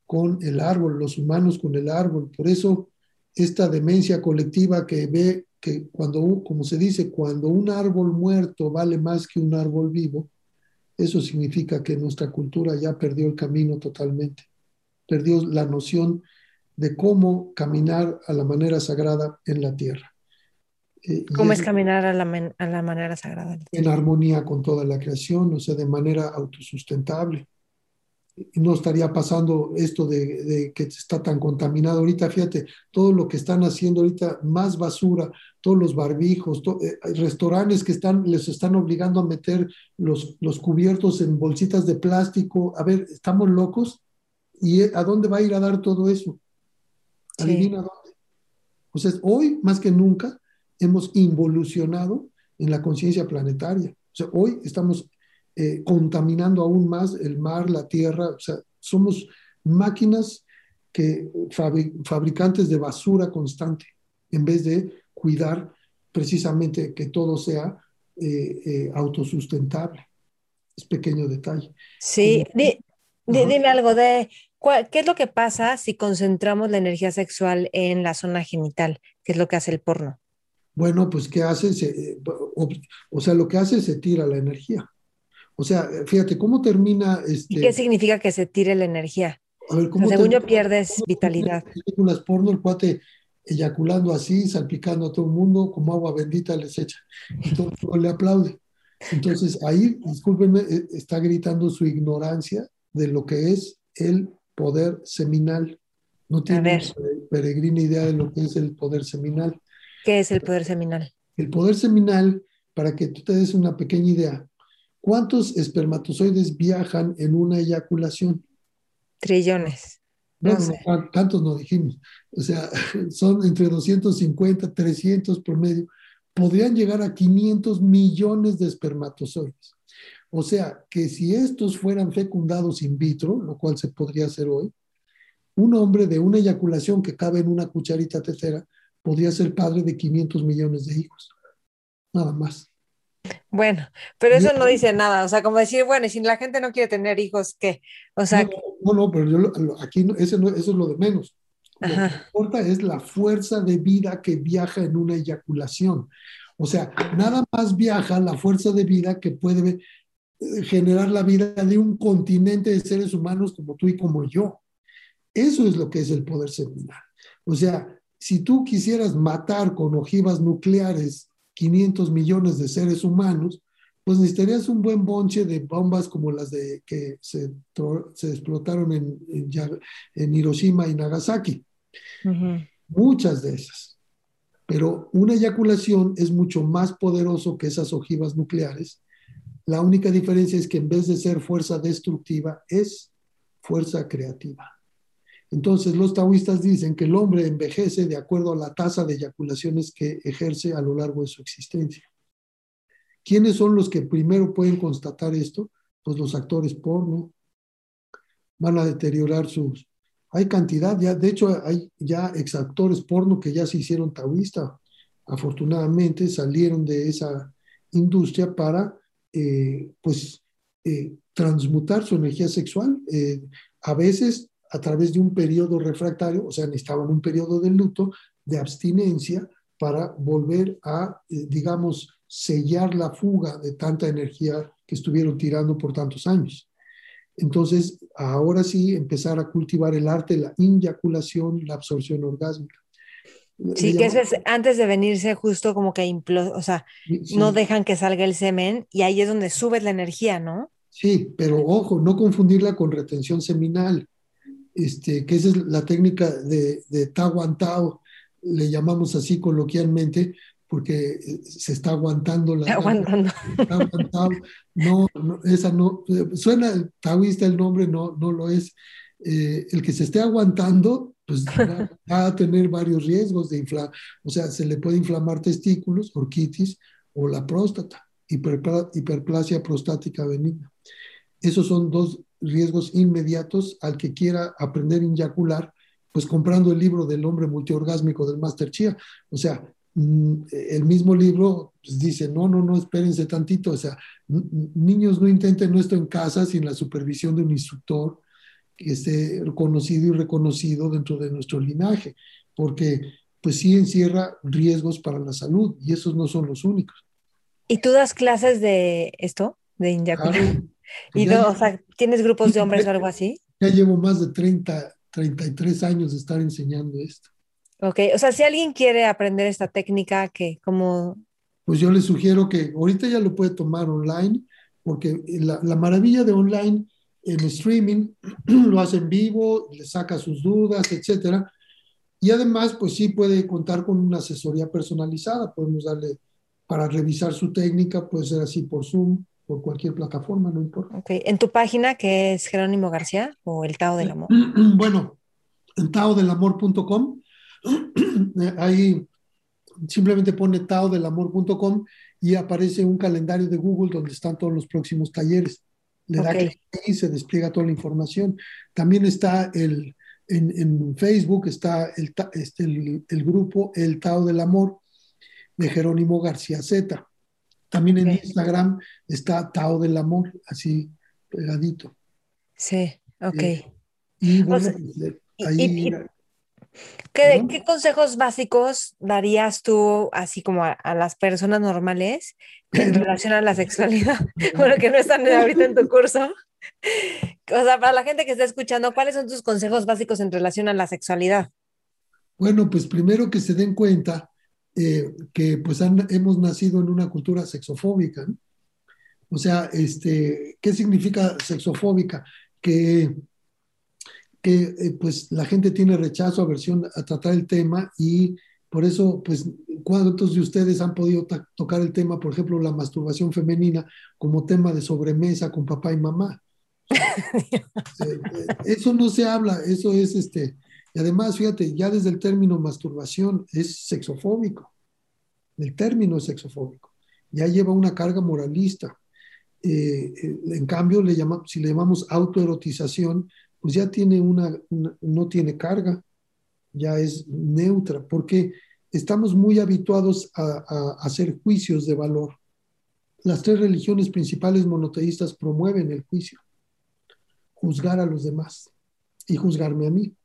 con el árbol, los humanos con el árbol. Por eso esta demencia colectiva que ve que cuando, como se dice, cuando un árbol muerto vale más que un árbol vivo, eso significa que nuestra cultura ya perdió el camino totalmente, perdió la noción de cómo caminar a la manera sagrada en la tierra. Eh, ¿Cómo es, caminar a la, a la, manera sagrada? En armonía con toda la creación, o sea, de manera autosustentable. No estaría pasando esto de, de, que está tan contaminado ahorita. Fíjate, todo lo que están haciendo ahorita, más basura, todos los barbijos, eh, restaurantes que están, les están obligando a meter los, los cubiertos en bolsitas de plástico. A ver, ¿estamos locos? ¿Y a dónde va a ir a dar todo eso? Adivina dónde. O sea, hoy más que nunca hemos involucionado en la conciencia planetaria. O sea, hoy estamos eh, contaminando aún más el mar, la tierra. O sea, somos máquinas que fabricantes de basura constante en vez de cuidar precisamente que todo sea eh, eh, autosustentable. Es pequeño detalle. Sí, dime algo de qué es lo que pasa si concentramos la energía sexual en la zona genital, ¿Qué es lo que hace el porno. Bueno, pues ¿qué hace? Se, o, sea, lo que hace es se tira la energía. O sea, fíjate, ¿cómo termina este... ¿Y qué significa que se tire la energía? A ver, ¿cómo según yo pierdes vitalidad. Películas porno, el cuate eyaculando así, salpicando a todo el mundo, como agua bendita les echa. Entonces le aplaude. Entonces ahí, discúlpenme, eh, está gritando su ignorancia de lo que es el poder seminal. No tiene peregrina idea de lo que es el poder seminal. ¿Qué es el poder seminal? El poder seminal, para que tú te des una pequeña idea, ¿cuántos espermatozoides viajan en una eyaculación? Trillones. No, no, tantos no dijimos. O sea, [laughs] son entre 250, 300 por medio. Podrían llegar a 500 millones de espermatozoides. O sea, que si estos fueran fecundados in vitro, lo cual se podría hacer hoy, un hombre de una eyaculación que cabe en una cucharita tercera podría ser padre de 500 millones de hijos. Nada más. Bueno, pero eso no dice nada, o sea, como decir, bueno, y si la gente no quiere tener hijos, ¿qué? O sea, no, no, pero yo aquí eso es lo de menos. Lo que importa es la fuerza de vida que viaja en una eyaculación. O sea, nada más viaja la fuerza de vida que puede eh, generar la vida de un continente de seres humanos como tú y como yo. Eso es lo que es el poder seminal. O sea, si tú quisieras matar con ojivas nucleares 500 millones de seres humanos, pues necesitarías un buen bonche de bombas como las de que se, se explotaron en, en, Hiroshima y Nagasaki. Muchas de esas. Pero una eyaculación es mucho más poderoso que esas ojivas nucleares. La única diferencia es que en vez de ser fuerza destructiva, es fuerza creativa. Entonces, los taoístas dicen que el hombre envejece de acuerdo a la tasa de eyaculaciones que ejerce a lo largo de su existencia. ¿Quiénes son los que primero pueden constatar esto? Pues los actores porno. Van a deteriorar sus... Hay cantidad, ya, de hecho hay ya exactores porno que ya se hicieron taoístas. Afortunadamente salieron de esa industria para, eh, pues, eh, transmutar su energía sexual. Eh, a veces a través de un periodo refractario, o sea, necesitaban un periodo de luto, de abstinencia, para volver a, digamos, sellar la fuga de tanta energía que estuvieron tirando por tantos años. Entonces, ahora sí, empezar a cultivar el arte, la inyaculación, la absorción orgásmica. Sí, que eso es antes de venirse justo como que o sea, no dejan que salga el semen y ahí es donde subes la energía, ¿no? Sí, pero ojo, no confundirla con retención seminal este, que esa es la técnica de, de Tao Tao, le llamamos así coloquialmente, porque eh, se está aguantando la... Aguantando. Está aguantado. No, no, esa no, suena taoísta el nombre, no, no lo es. Eh, el que se esté aguantando, pues [laughs] va, va, a tener varios riesgos de inflamar, o sea, se le puede inflamar testículos, orquitis o la próstata, hiperpla hiperplasia prostática benigna. Esos son dos riesgos inmediatos al que quiera aprender a inyacular, pues comprando el libro del hombre multiorgásmico del Master Chia. O sea, mm, el mismo libro pues, dice, no, no, no, espérense tantito, o sea, niños no intenten esto en casa sin la supervisión de un instructor que esté conocido y reconocido dentro de nuestro linaje, porque pues sí encierra riesgos para la salud y esos no son los únicos. ¿Y tú das clases de esto, de inyaculación? Claro. [laughs] ¿Y no, o sea, tienes grupos de hombres o algo así? Ya llevo más de 30, 33 años de estar enseñando esto. Ok, o sea, si alguien quiere aprender esta técnica, ¿qué? ¿Cómo? Pues yo le sugiero que ahorita ya lo puede tomar online, porque la, la maravilla de online en streaming, [clears throat] lo hace en vivo, le saca sus dudas, etcétera. Y además, pues sí puede contar con una asesoría personalizada. Podemos darle para revisar su técnica, puede ser así por Zoom, por cualquier plataforma, no importa. Okay. ¿En tu página que es Jerónimo García o el Tao del Amor? [clears throat] Bueno, en taodelamor.com, [clears throat] ahí simplemente pone taodelamor.com y aparece un calendario de Google donde están todos los próximos talleres. Le da clic y se despliega toda la información. También está el, en, en Facebook, está el, este, el, el, grupo El Tao del Amor de Jerónimo García Z. También en okay. Instagram está Tao del Amor, así pegadito. Sí, ok. Eh, y bueno, pues, ahí... Y, y, ¿Qué, ¿Qué, consejos básicos darías tú, así como a, a, las personas normales, en [clears throat] relación a la sexualidad? [laughs] bueno, que no están ahorita en tu [laughs] curso. O sea, para la gente que está escuchando, ¿cuáles son tus consejos básicos en relación a la sexualidad? Bueno, pues primero que se den cuenta eh, que pues han, hemos nacido en una cultura sexofóbica. ¿no? O sea, este, ¿qué significa sexofóbica? Que que eh, pues la gente tiene rechazo, aversión a tratar el tema y por eso, pues, ¿cuántos de ustedes han podido tocar el tema, por ejemplo, la masturbación femenina como tema de sobremesa con papá y mamá? [laughs] eso no se habla, eso es este, y además, fíjate, ya desde el término masturbación es sexofóbico, el término es sexofóbico, ya lleva una carga moralista. Eh, eh, en cambio, le llama, si le llamamos autoerotización, pues ya tiene una, no tiene carga, ya es neutra, porque estamos muy habituados a, hacer juicios de valor. Las tres religiones principales monoteístas promueven el juicio, juzgar a los demás y juzgarme a mí.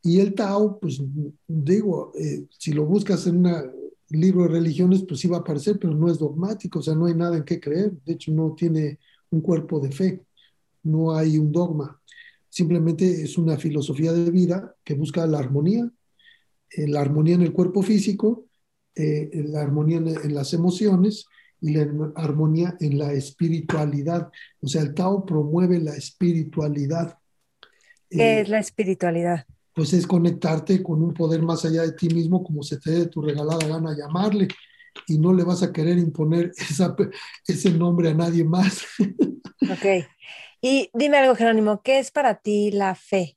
Y el Tao, pues digo, eh, si lo buscas en un libro de religiones, pues sí a aparecer, pero no es dogmático, o sea, no hay nada en qué creer, de hecho no tiene un cuerpo de fe, no hay un dogma simplemente es una filosofía de vida que busca la armonía, eh, la armonía en el cuerpo físico, eh, la armonía en, en, las emociones y la armonía en la espiritualidad. O sea, el Tao promueve la espiritualidad. ¿Qué eh, es la espiritualidad? Pues es conectarte con un poder más allá de ti mismo, como se te dé tu regalada gana llamarle, y no le vas a querer imponer [laughs] esa, ese nombre a nadie más. Ok. Y dime algo, Jerónimo, ¿qué es para ti la fe?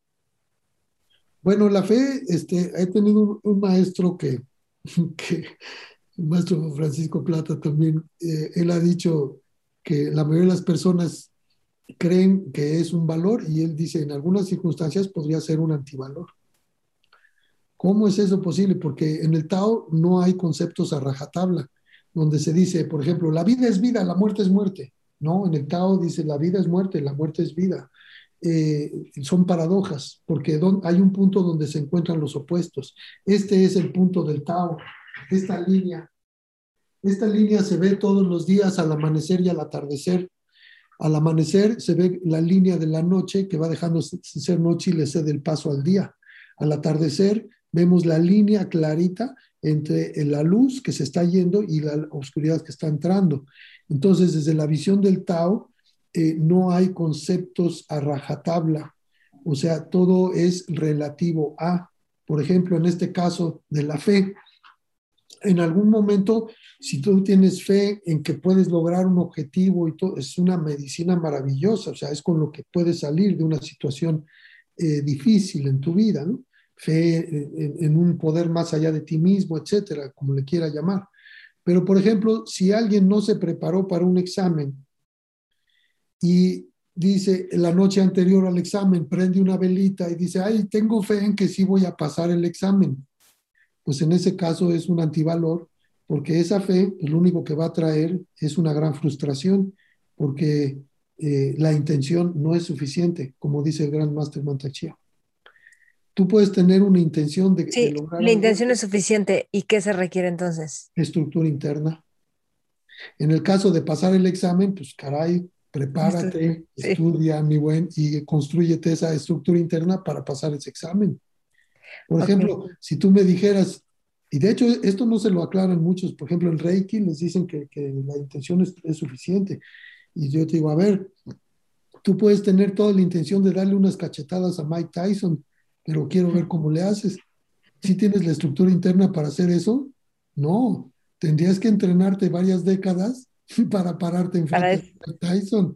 Bueno, la fe, este, he tenido un, maestro que, [laughs] que, el maestro Francisco Plata también, eh, él ha dicho que la mayoría de las personas creen que es un valor y él dice en algunas circunstancias podría ser un antivalor. ¿Cómo es eso posible? Porque en el Tao no hay conceptos a rajatabla, donde se dice, por ejemplo, la vida es vida, la muerte es muerte. ¿No? En el Tao dice la vida es muerte, la muerte es vida. Eh, son paradojas, porque hay un punto donde se encuentran los opuestos. Este es el punto del Tao, esta línea. Esta línea se ve todos los días al amanecer y al atardecer. Al amanecer se ve la línea de la noche que va dejando de ser noche y le cede el paso al día. Al atardecer vemos la línea clarita entre la luz que se está yendo y la oscuridad que está entrando. Entonces, desde la visión del Tao, eh, no hay conceptos a rajatabla, o sea, todo es relativo a. por ejemplo, en este caso de la fe, en algún momento, si tú tienes fe en que puedes lograr un objetivo y todo, es una medicina maravillosa, o sea, es con lo que puedes salir de una situación eh, difícil en tu vida, ¿no? Fe en, en, un poder más allá de ti mismo, etcétera, como le quiera llamar. Pero, por ejemplo, si alguien no se preparó para un examen y dice la noche anterior al examen, prende una velita y dice, ay, tengo fe en que sí voy a pasar el examen pues en ese caso es un antivalor, porque esa fe lo único que va a traer es una gran frustración, porque eh, la intención no es suficiente, como dice el gran Master Mantachia. Tú puedes tener una intención de, sí, lograr. La intención es suficiente. ¿Y qué se requiere entonces? Estructura interna. En el caso de pasar el examen, pues caray, prepárate, estudia, mi buen, y construyete esa estructura interna para pasar ese examen. Por ejemplo, si tú me dijeras, y de hecho esto no se lo aclaran muchos, por ejemplo, en Reiki les dicen que, que la intención es, es, suficiente. Y yo te digo, a ver, tú puedes tener toda la intención de darle unas cachetadas a Mike Tyson, pero quiero ver cómo le haces. ¿Sí tienes la estructura interna para hacer eso? No, tendrías que entrenarte varias décadas [laughs] para pararte enfrente de Tyson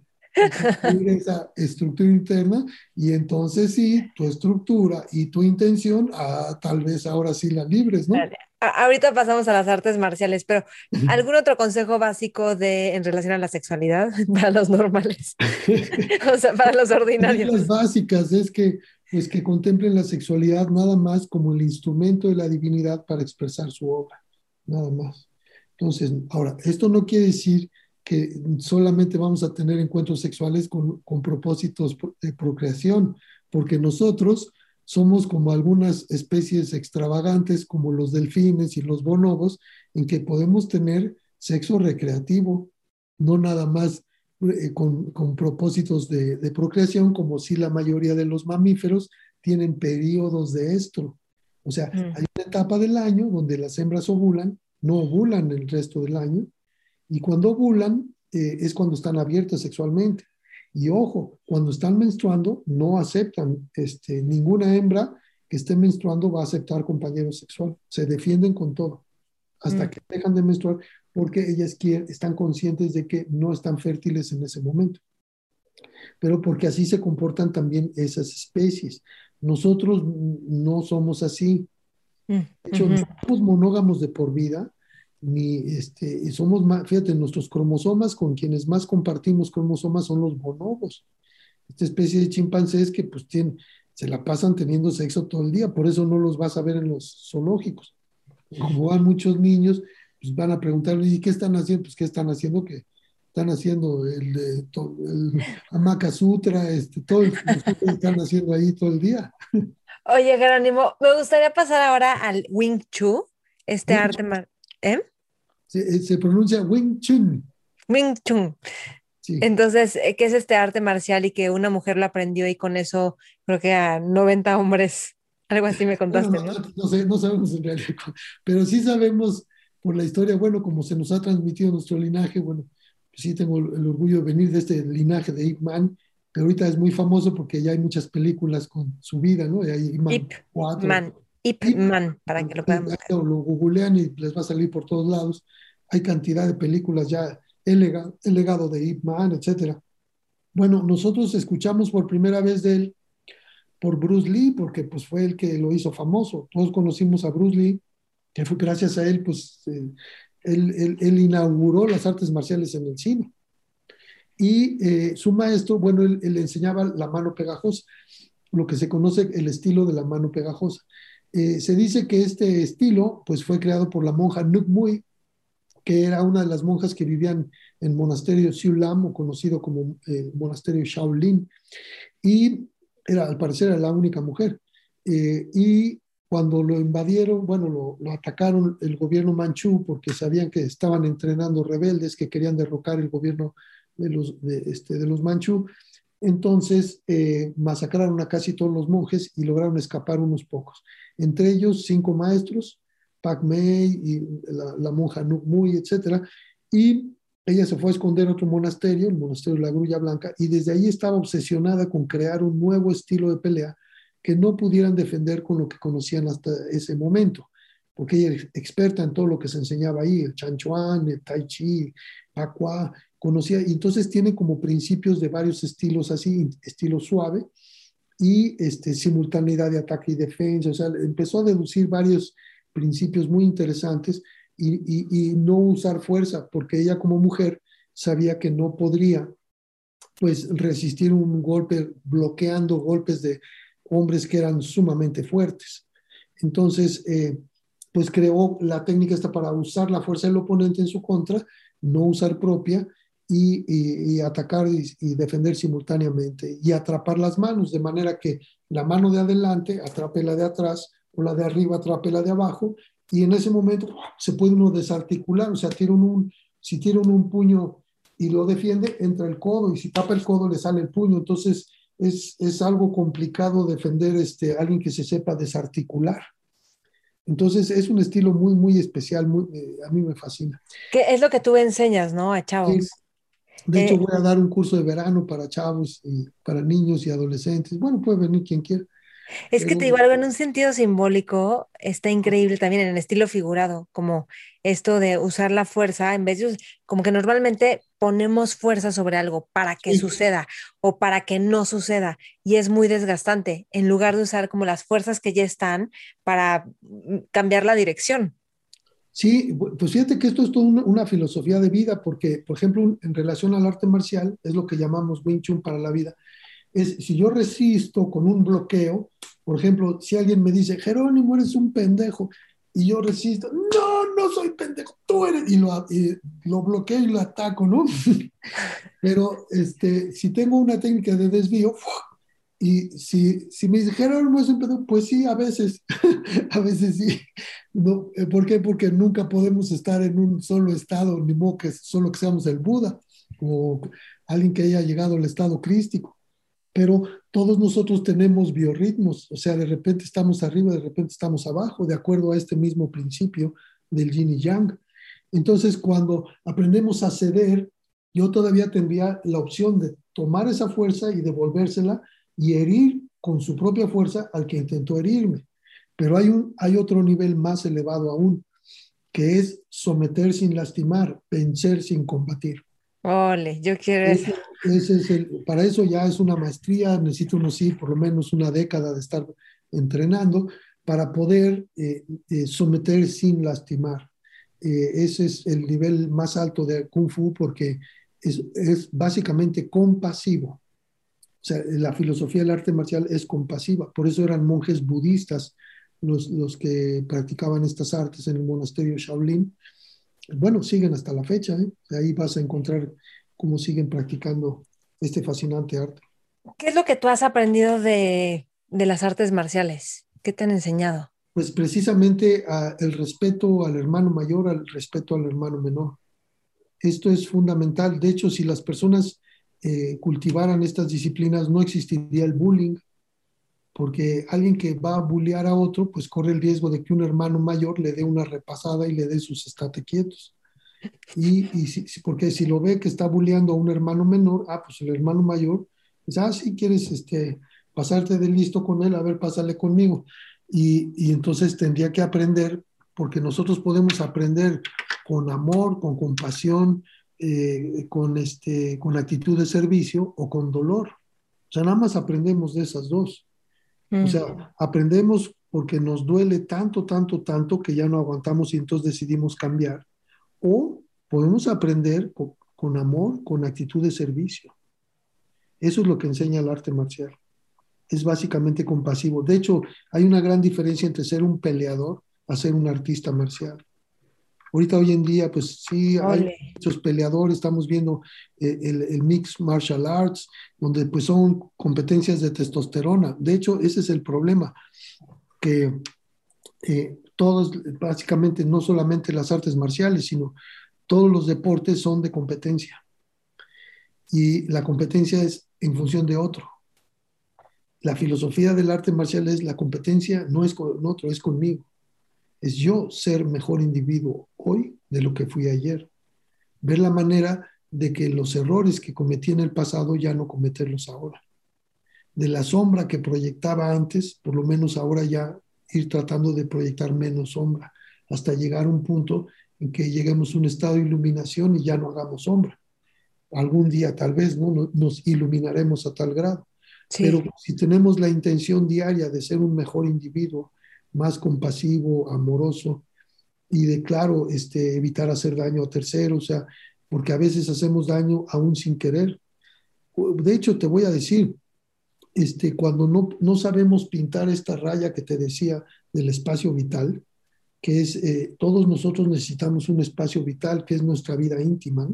esa estructura interna y entonces sí, tu estructura y tu intención, ah, tal vez ahora sí la libres, ¿no? Ahorita pasamos a las artes marciales, pero ¿algún otro consejo básico de, en relación a la sexualidad [laughs] para los normales? [laughs] o sea, para los ordinarios. Las básicas es que, pues, que contemplen la sexualidad nada más como el instrumento de la divinidad para expresar su obra, nada más. Entonces, ahora, esto no quiere decir que solamente vamos a tener encuentros sexuales con, con, propósitos de procreación, porque nosotros somos como algunas especies extravagantes, como los delfines y los bonobos, en que podemos tener sexo recreativo, no nada más eh, con, con, propósitos de, de, procreación, como si la mayoría de los mamíferos tienen periodos de estro. O sea, mm. hay una etapa del año donde las hembras ovulan, no ovulan el resto del año, y cuando ovulan eh, es cuando están abiertas sexualmente. Y ojo, cuando están menstruando no aceptan, este, ninguna hembra que esté menstruando va a aceptar compañero sexual. Se defienden con todo hasta mm. que dejan de menstruar porque ellas quieren, están conscientes de que no están fértiles en ese momento. Pero porque así se comportan también esas especies. Nosotros no somos así. Mm, de hecho, no somos monógamos de por vida, ni este, somos más, fíjate, nuestros cromosomas con quienes más compartimos cromosomas son los bonobos. Esta especie de chimpancés que pues tienen, se la pasan teniendo sexo todo el día, por eso no los vas a ver en los zoológicos. Como van muchos niños, pues van a preguntarle, ¿y qué están haciendo? Pues, ¿qué están haciendo? Que están haciendo el, el Amaka Sutra, este, todo, [laughs] están haciendo ahí todo el día. Oye, Jerónimo, me gustaría pasar ahora al Wing Chun, este arte, ¿eh? Eh, se, pronuncia Wing Chun. Wing Chun. Entonces, eh, ¿qué es este arte marcial y que una mujer lo aprendió y con eso creo que a 90 hombres, algo así me contaste, no, ¿no? sé, no sabemos en realidad, pero sí sabemos por la historia, bueno, como se nos ha transmitido nuestro linaje, bueno, sí tengo el orgullo de venir de este linaje de Ip Man, que ahorita es muy famoso porque ya hay muchas películas con su vida, ¿no? Hay Ip Man, Ip Man. Ip Man, para que lo puedan Lo googlean y les va a salir por todos lados hay cantidad de películas ya, el legado, el legado de Ip Man, etc. Bueno, nosotros escuchamos por primera vez de él por Bruce Lee, porque pues fue el que lo hizo famoso. Todos conocimos a Bruce Lee, que fue gracias a él, pues eh, él, inauguró las artes marciales en el cine. Y eh, su maestro, bueno, él, él, enseñaba la mano pegajosa, lo que se conoce el estilo de la mano pegajosa. Eh, se dice que este estilo, pues fue creado por la monja Nuk Mui, que era una de las monjas que vivían en el monasterio Siu Lam, o conocido como el monasterio Shaolin, y era, al parecer la única mujer. Y cuando lo invadieron, bueno, lo, atacaron el gobierno manchú porque sabían que estaban entrenando rebeldes que querían derrocar el gobierno de los, de, este, de los manchú. Entonces eh, masacraron a casi todos los monjes y lograron escapar unos pocos. Entre ellos cinco maestros, Pac Mei y la, monja Nuk Mui, etc. Y ella se fue a esconder a otro monasterio, el monasterio de la Grulla Blanca, y desde ahí estaba obsesionada con crear un nuevo estilo de pelea que no pudieran defender con lo que conocían hasta ese momento, porque ella es experta en todo lo que se enseñaba ahí, el Chan Chuan, el Tai Chi, Pakua, conocía, y entonces tiene como principios de varios estilos así, estilo suave, y este, simultaneidad de ataque y defensa, o sea, empezó a deducir varios principios muy interesantes y, y no usar fuerza, porque ella como mujer sabía que no podría pues resistir un golpe bloqueando golpes de hombres que eran sumamente fuertes. Entonces, eh, pues creó la técnica esta para usar la fuerza del oponente en su contra, no usar propia y, atacar y, defender simultáneamente y atrapar las manos, de manera que la mano de adelante atrape la de atrás o la de arriba atrape la de abajo y en ese momento se puede uno desarticular, o sea, tiran un, si tiran un puño y lo defiende, entra el codo y si tapa el codo le sale el puño. Entonces es, es algo complicado defender este, a alguien que se sepa desarticular. Entonces es un estilo muy, muy especial, muy, eh, a mí me fascina. ¿Qué es lo que tú enseñas, no? A chavos. De hecho, eh, voy a dar un curso de verano para chavos y para niños y adolescentes. Bueno, puede venir quien quiera. Es que te digo algo en un sentido simbólico, está increíble también en el estilo figurado, como esto de usar la fuerza, en vez de, como que normalmente ponemos fuerza sobre algo para que suceda o para que no suceda, y es muy desgastante, en lugar de usar como las fuerzas que ya están para mm, cambiar la dirección. Sí, pues fíjate que esto es toda una, filosofía de vida, porque, por ejemplo, en relación al arte marcial, es lo que llamamos Wing Chun para la vida, es si yo resisto con un bloqueo, por ejemplo, si alguien me dice, Jerónimo, eres un pendejo, y yo resisto, no, no soy pendejo, tú eres, y lo, lo bloqueo y lo ataco, ¿no? [laughs] Pero este, si tengo una técnica de desvío, y si, si me dice, Jerónimo es un pendejo, pues sí, a veces, [laughs] a veces sí. No, ¿Por qué? Porque nunca podemos estar en un solo estado, ni modo que solo que seamos el Buda, o alguien que haya llegado al estado crístico pero todos nosotros tenemos biorritmos, o sea, de repente estamos arriba, de repente estamos abajo, de acuerdo a este mismo principio del yin y yang. Entonces, cuando aprendemos a ceder, yo todavía tendría la opción de tomar esa fuerza y devolvérsela y herir con su propia fuerza al que intentó herirme. Pero hay, un, hay otro nivel más elevado aún, que es someter sin lastimar, vencer sin combatir. Ole, yo quiero eso. es el, para eso ya es una maestría, necesito uno sí, por lo menos una década de estar entrenando para poder eh, eh, someter sin lastimar. Eh, ese es el nivel más alto de Kung Fu porque es, es, básicamente compasivo. O sea, la filosofía del arte marcial es compasiva, por eso eran monjes budistas los, los que practicaban estas artes en el monasterio Shaolin bueno, siguen hasta la fecha. ¿eh? Ahí vas a encontrar cómo siguen practicando este fascinante arte. ¿Qué es lo que tú has aprendido de, las artes marciales? ¿Qué te han enseñado? Pues precisamente el respeto al hermano mayor, al respeto al hermano menor. Esto es fundamental. De hecho, si las personas eh, cultivaran estas disciplinas, no existiría el bullying, porque alguien que va a bullear a otro, pues corre el riesgo de que un hermano mayor le dé una repasada y le dé sus estate quietos. Y, y si, porque si lo ve que está bulleando a un hermano menor, ah, pues el hermano mayor, dice, ah, si quieres este, pasarte de listo con él, a ver, pásale conmigo. Y, y entonces tendría que aprender, porque nosotros podemos aprender con amor, con compasión, eh, con, este, con actitud de servicio o con dolor. O sea, nada más aprendemos de esas dos. O sea, aprendemos porque nos duele tanto, tanto, tanto que ya no aguantamos y entonces decidimos cambiar. O podemos aprender con, amor, con actitud de servicio. Eso es lo que enseña el arte marcial. Es básicamente compasivo. De hecho, hay una gran diferencia entre ser un peleador a ser un artista marcial. Ahorita hoy en día, pues sí, hay muchos peleadores, estamos viendo eh, el, el Mixed Martial Arts, donde pues son competencias de testosterona. De hecho, ese es el problema, que eh, todos, básicamente, no solamente las artes marciales, sino todos los deportes son de competencia. Y la competencia es en función de otro. La filosofía del arte marcial es la competencia no es con otro, es conmigo es yo ser mejor individuo hoy de lo que fui ayer. Ver la manera de que los errores que cometí en el pasado ya no cometerlos ahora. de la sombra que proyectaba antes, por lo menos ahora ya ir tratando de proyectar menos sombra, hasta llegar a un punto en que lleguemos a un estado de iluminación y ya no hagamos sombra. Algún día tal vez ¿no? nos iluminaremos a tal grado. Pero si tenemos la intención diaria de ser un mejor individuo, más compasivo, amoroso y de, claro, este, evitar hacer daño a terceros, o sea, porque a veces hacemos daño aún sin querer. De hecho, te voy a decir, este, cuando no, no sabemos pintar esta raya que te decía del espacio vital, que es, eh, todos nosotros necesitamos un espacio vital, que es nuestra vida íntima,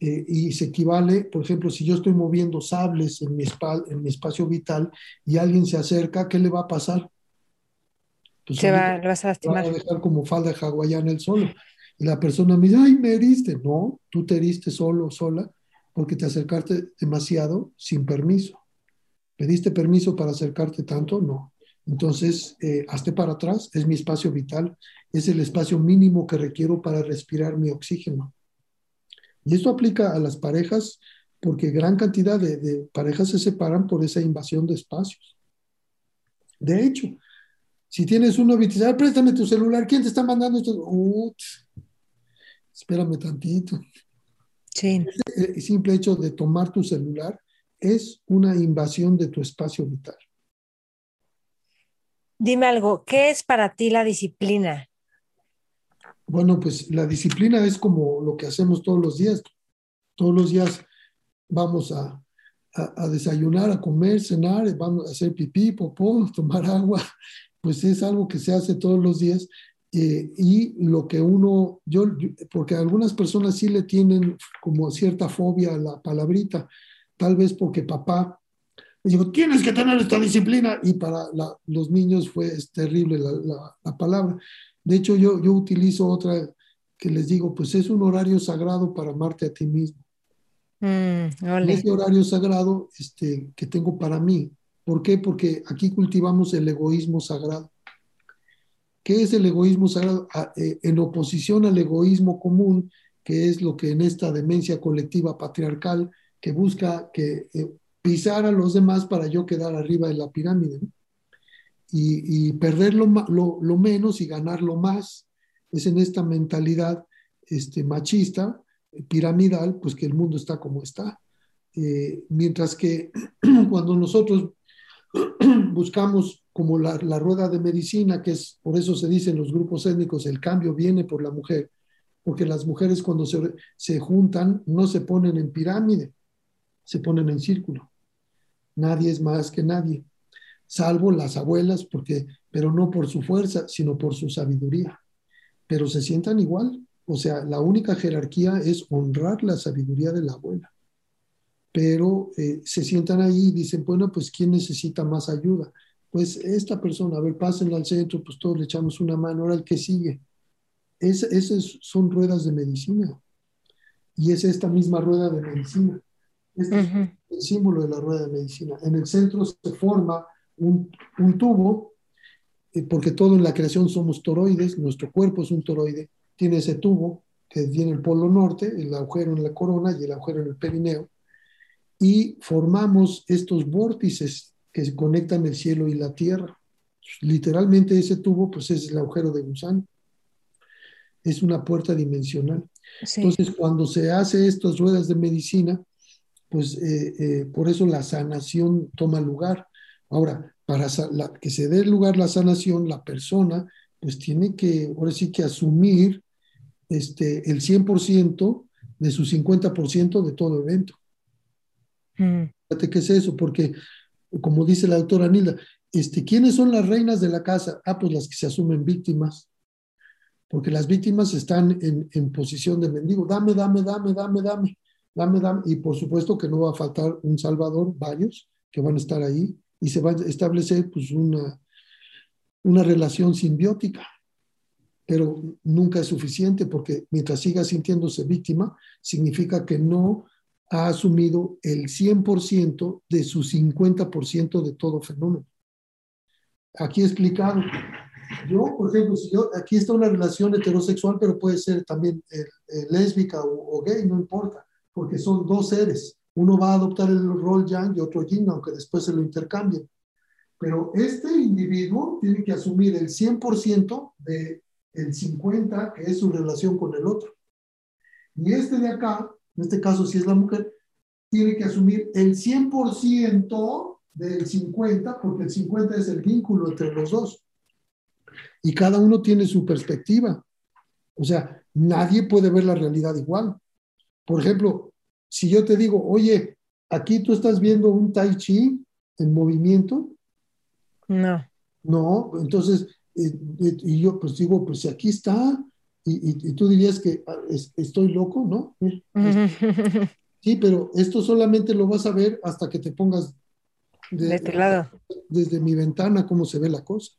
eh, y se equivale, por ejemplo, si yo estoy moviendo sables en mi, en mi espacio vital y alguien se acerca, ¿qué le va a pasar? Pues se va, le vas a lastimar. Va a dejar como falda hawaiana el solo. Y la persona me dice, ay, me heriste. No, tú te heriste solo, sola, porque te acercaste demasiado sin permiso. ¿Pediste permiso para acercarte tanto? No. Entonces, eh, hazte para atrás, es mi espacio vital, es el espacio mínimo que requiero para respirar mi oxígeno. Y esto aplica a las parejas porque gran cantidad de, parejas se separan por esa invasión de espacios. De hecho, si tienes uno y dice, préstame tu celular, ¿quién te está mandando esto? espérame tantito. Sí. El simple hecho de tomar tu celular es una invasión de tu espacio vital. Dime algo, ¿qué es para ti la disciplina? Bueno, pues la disciplina es como lo que hacemos todos los días. Todos los días vamos a, desayunar, a comer, cenar, vamos a hacer pipí, popó, [laughs] tomar agua. Pues es algo que se hace todos los días. Eh, y lo que uno, yo, porque algunas personas sí le tienen como cierta fobia a la palabrita, tal vez porque papá les digo, tienes que tener esta disciplina, y para los niños fue terrible la palabra. De hecho, yo, yo utilizo otra que les digo, pues es un horario sagrado para amarte a ti mismo. Mm, ese horario sagrado este, que tengo para mí. ¿Por qué? Porque aquí cultivamos el egoísmo sagrado. ¿Qué es el egoísmo sagrado? Eh, en oposición al egoísmo común, que es lo que en esta demencia colectiva patriarcal, que busca eh, pisar a los demás para yo quedar arriba de la pirámide. y, perder lo, menos y ganar lo más. Es en esta mentalidad este, machista, piramidal, pues que el mundo está como está. Eh, mientras que [clears throat] cuando nosotros [clears throat] buscamos como la, rueda de medicina, que es por eso se dice en los grupos étnicos, el cambio viene por la mujer, porque las mujeres cuando se, se juntan no se ponen en pirámide, se ponen en círculo. Nadie es más que nadie salvo las abuelas, porque, pero no por su fuerza, sino por su sabiduría. Pero se sientan igual. O sea, la única jerarquía es honrar la sabiduría de la abuela. Pero eh, se sientan ahí y dicen, bueno, pues ¿quién necesita más ayuda? Pues esta persona, a ver, pásenla al centro, pues todos le echamos una mano, ahora el que sigue. Es, esas son ruedas de medicina. Y es esta misma rueda de medicina. Este es el símbolo de la rueda de medicina. En el centro se forma un, tubo, eh, porque todo en la creación somos toroides, nuestro cuerpo es un toroide, tiene ese tubo que tiene el polo norte, el agujero en la corona y el agujero en el perineo, y formamos estos vórtices que conectan el cielo y la tierra. Literalmente ese tubo pues es el agujero de gusano. Es una puerta dimensional. Entonces, cuando se hace estas ruedas de medicina, pues eh, eh, por eso la sanación toma lugar. Ahora, para que se dé lugar la sanación, la persona pues tiene que, ahora sí que asumir este, el 100% de su 50% de todo evento. Mm. Qué es eso, porque como dice la doctora Nilda, este, ¿quiénes son las reinas de la casa? Ah, pues las que se asumen víctimas, porque las víctimas están en, en posición de mendigo, dame, dame, dame, dame, dame, dame, dame, y por supuesto que no va a faltar un salvador, varios que van a estar ahí, y se va a establecer pues una, una relación simbiótica. Pero nunca es suficiente porque mientras siga sintiéndose víctima, significa que no ha asumido el 100% de su 50% de todo fenómeno. Aquí explicado. Yo, por ejemplo, si yo, aquí está una relación heterosexual, pero puede ser también eh, eh, lésbica o, o, gay, no importa, porque son dos seres Uno va a adoptar el rol yang y otro yin, aunque después se lo intercambien. Pero este individuo tiene que asumir el 100% del el 50% que es su relación con el otro. Y este de acá, en este caso si es la mujer, tiene que asumir el 100% del 50, porque el 50 es el vínculo entre los dos. Y cada uno tiene su perspectiva. O sea, nadie puede ver la realidad igual. Por ejemplo, si yo te digo, oye, aquí tú estás viendo un tai chi en movimiento. No. No, entonces, eh, eh, y yo pues digo, pues si aquí está, y, tú dirías que ah, estoy loco, ¿no? Sí, pero esto solamente lo vas a ver hasta que te pongas de, tu lado. Desde mi ventana, cómo se ve la cosa.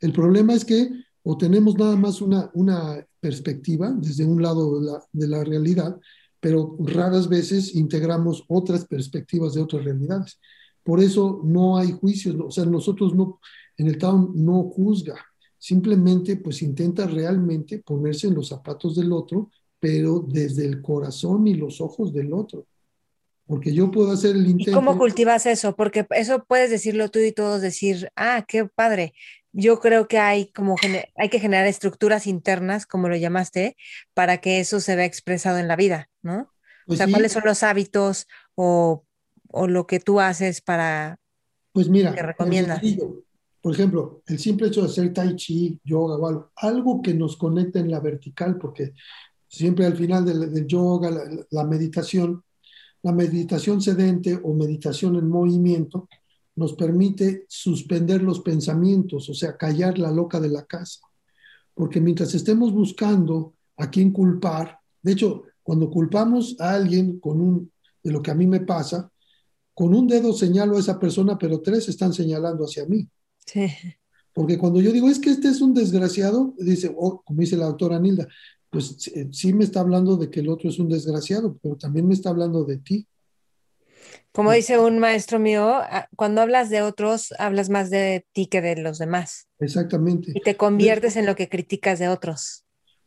El problema es que o tenemos nada más una, una perspectiva desde un lado de la, de la realidad, pero raras veces integramos otras perspectivas de otras realidades. Por eso no hay juicios, o sea, nosotros no, en el Tao no juzga, simplemente pues intenta realmente ponerse en los zapatos del otro, pero desde el corazón y los ojos del otro. Porque yo puedo hacer el intento. ¿Y cómo cultivas eso? Porque eso puedes decirlo tú y todos decir, ah, qué padre. Yo creo que hay como hay que generar estructuras internas, como lo llamaste, para que eso se vea expresado en la vida, ¿no? o pues sea, ¿cuáles son los hábitos o, o, lo que tú haces para pues mira, que recomiendas? Por ejemplo, el simple hecho de hacer tai chi, yoga o algo, algo que nos conecte en la vertical, porque siempre al final del, yoga, la, meditación, la meditación sedente o meditación en movimiento nos permite suspender los pensamientos, o sea, callar la loca de la casa. Porque mientras estemos buscando a quién culpar, de hecho, cuando culpamos a alguien con un, de lo que a mí me pasa, con un dedo señalo a esa persona, pero tres están señalando hacia mí. Sí. Porque cuando yo digo, es que este es un desgraciado, dice, oh, como dice la doctora Nilda, pues sí me está hablando de que el otro es un desgraciado, pero también me está hablando de ti. Como dice un maestro mío, ah, cuando hablas de otros, hablas más de ti que de los demás. Exactamente. Y te conviertes en lo que criticas de otros.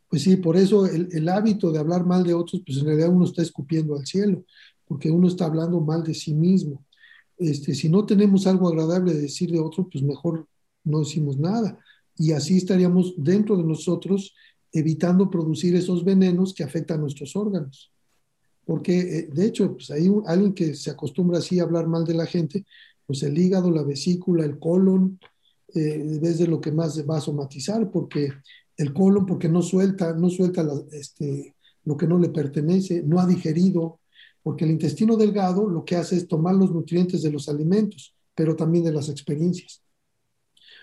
Pues sí, por eso el, hábito de hablar mal de otros, pues en realidad uno está escupiendo al cielo, porque uno está hablando mal de sí mismo. Este, si no tenemos algo agradable de decir de otro, pues mejor no decimos nada. Y así estaríamos dentro de nosotros evitando producir esos venenos que afectan nuestros órganos. Porque, eh, de hecho, pues hay alguien que se acostumbra así a hablar mal de la gente, pues el hígado, la vesícula, el colon, eh, es de lo que más va a somatizar, porque el colon, porque no suelta, no suelta este, lo que no le pertenece, no ha digerido, porque el intestino delgado lo que hace es tomar los nutrientes de los alimentos, pero también de las experiencias.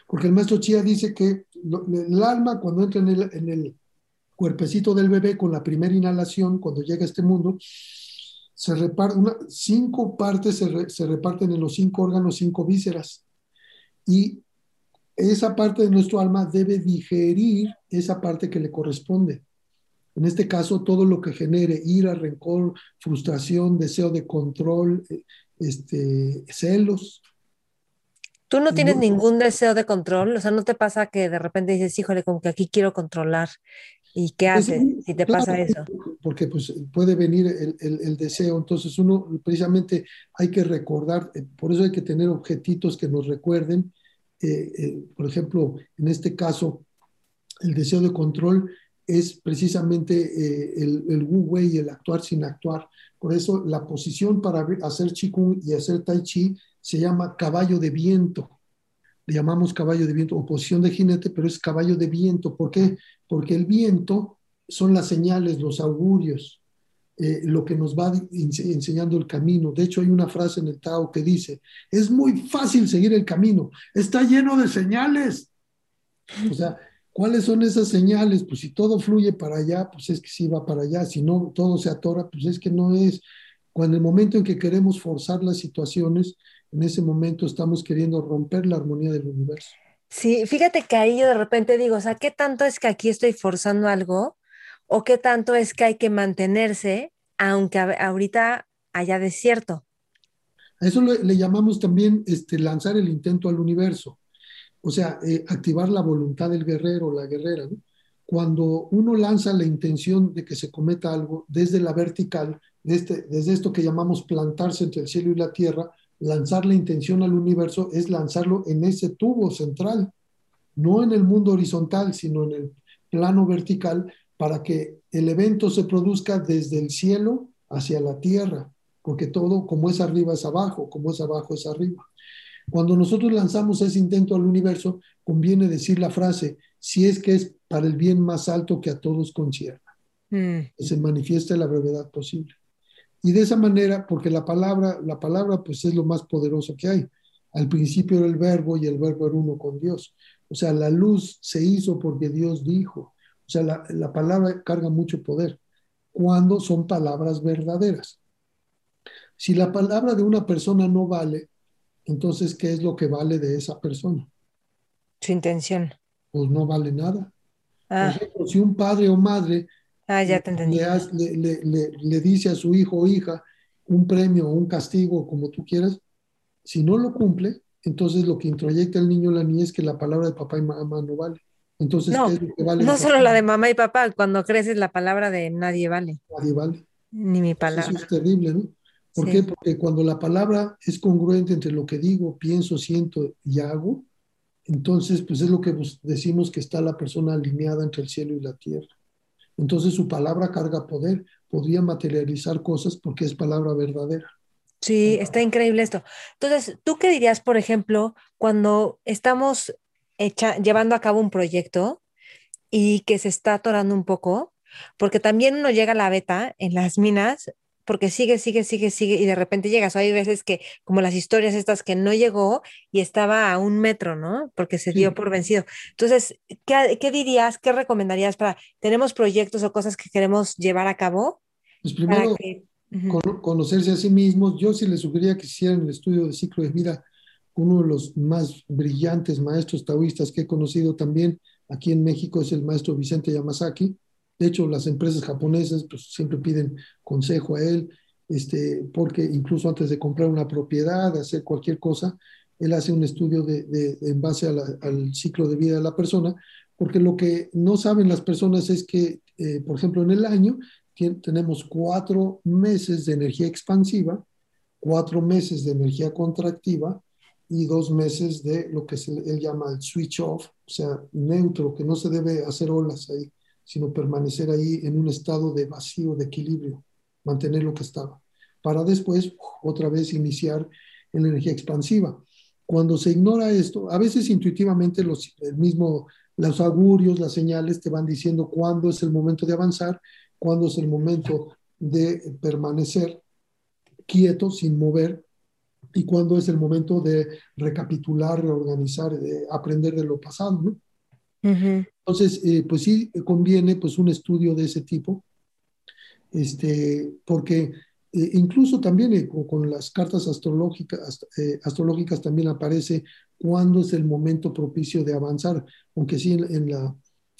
Porque el maestro Chia dice que el alma cuando entra en el, en el cuerpecito del bebé con la primera inhalación, cuando llega a este mundo, se reparte, cinco partes se, se, reparten en los cinco órganos, cinco vísceras. Y esa parte de nuestro alma debe digerir esa parte que le corresponde. En este caso, todo lo que genere ira, rencor, frustración, deseo de control, eh, este, celos, ¿Tú no tienes ningún deseo de control? O sea, ¿no te pasa que de repente dices, híjole, como que aquí quiero controlar? ¿Y qué pues haces si te pasa eso? Porque pues puede venir el, el, deseo. Entonces uno precisamente hay que recordar, eh, por eso hay que tener objetitos que nos recuerden. Eh, eh, por ejemplo, en este caso, el deseo de control es precisamente el, el wu wei, el actuar sin actuar. Por eso la posición para hacer qigong y hacer tai chi se llama caballo de viento. Le llamamos caballo de viento o posición de jinete, pero es caballo de viento. ¿Por qué? Porque el viento son las señales, los augurios, eh, lo que nos va enseñando el camino. De hecho, hay una frase en el Tao que dice, es muy fácil seguir el camino, está lleno de señales. O sea, ¿cuáles son esas señales? Pues si todo fluye para allá, pues es que sí va para allá, si no, todo se atora, pues es que no es. Cuando el momento en que queremos forzar las situaciones, en ese momento estamos queriendo romper la armonía del universo. Sí, fíjate que ahí yo de repente digo, o sea, ¿qué tanto es que aquí estoy forzando algo? ¿O qué tanto es que hay que mantenerse aunque ahorita haya desierto? A eso le, llamamos también este, lanzar el intento al universo, o sea, eh, activar la voluntad del guerrero o la guerrera. Cuando uno lanza la intención de que se cometa algo desde la vertical, este, desde esto que llamamos plantarse entre el cielo y la tierra, lanzar la intención al universo es lanzarlo en ese tubo central, no en el mundo horizontal, sino en el plano vertical, para que el evento se produzca desde el cielo hacia la tierra, porque todo como es arriba es abajo, como es abajo es arriba. Cuando nosotros lanzamos ese intento al universo, conviene decir la frase, si es que es para el bien más alto que a todos concierne, mm. que se manifieste la brevedad posible. Y de esa manera, porque la palabra, la palabra pues es lo más poderoso que hay. Al principio era el verbo y el verbo era uno con Dios. O sea, la luz se hizo porque Dios dijo. O sea, la, la palabra carga mucho poder cuando son palabras verdaderas. Si la palabra de una persona no vale, entonces, ¿qué es lo que vale de esa persona? Su intención. Pues no vale nada. Por ah. ejemplo, si un padre o madre ah, ya te entendí. Le, le, le, dice a su hijo o hija un premio o un castigo, como tú quieras, si no lo cumple, entonces lo que introyecta el niño o la niña es que la palabra de papá y mamá no vale. Entonces, no, ¿qué es lo que vale? No solo la de mamá y papá, cuando creces la palabra de nadie vale. Nadie vale. Ni mi palabra. Eso es terrible, ¿no? ¿Por qué? Porque cuando la palabra es congruente entre lo que digo, pienso, siento y hago, entonces pues es lo que decimos que está la persona alineada entre el cielo y la tierra. Entonces su palabra carga poder, podría materializar cosas porque es palabra verdadera. Sí, está increíble esto. Entonces, ¿tú qué dirías, por ejemplo, cuando estamos llevando a cabo un proyecto y que se está atorando un poco? Porque también uno llega a la beta en las minas porque sigue, sigue, sigue, sigue y de repente llegas. O hay veces que, como las historias estas, que no llegó y estaba a un metro, ¿no? Porque se dio por vencido. Entonces, ¿qué, dirías, qué recomendarías para, tenemos proyectos o cosas que queremos llevar a cabo? Pues primero, conocerse a sí mismos. Yo sí les sugeriría que hicieran el estudio de ciclo de vida, uno de los más brillantes maestros taoístas que he conocido también aquí en México es el maestro Vicente Yamazaki de hecho, las empresas japonesas pues, siempre piden consejo a él, este, porque incluso antes de comprar una propiedad, de hacer cualquier cosa, él hace un estudio de, en base al ciclo de vida de la persona, porque lo que no saben las personas es que, eh, por ejemplo, en el año tenemos cuatro meses de energía expansiva, cuatro meses de energía contractiva y dos meses de lo que él llama el switch off, o sea, neutro, que no se debe hacer olas ahí sino permanecer ahí en un estado de vacío, de equilibrio, mantener lo que estaba, para después otra vez iniciar en la energía expansiva. Cuando se ignora esto, a veces intuitivamente los, mismo, los augurios, las señales te van diciendo cuándo es el momento de avanzar, cuándo es el momento de permanecer quieto, sin mover, y cuándo es el momento de recapitular, reorganizar, de aprender de lo pasado, ¿no? Entonces, eh, pues sí conviene pues un estudio de ese tipo, este, porque eh, incluso también eh, con, las cartas astrológicas, astrológicas también aparece cuándo es el momento propicio de avanzar, aunque sí en, la,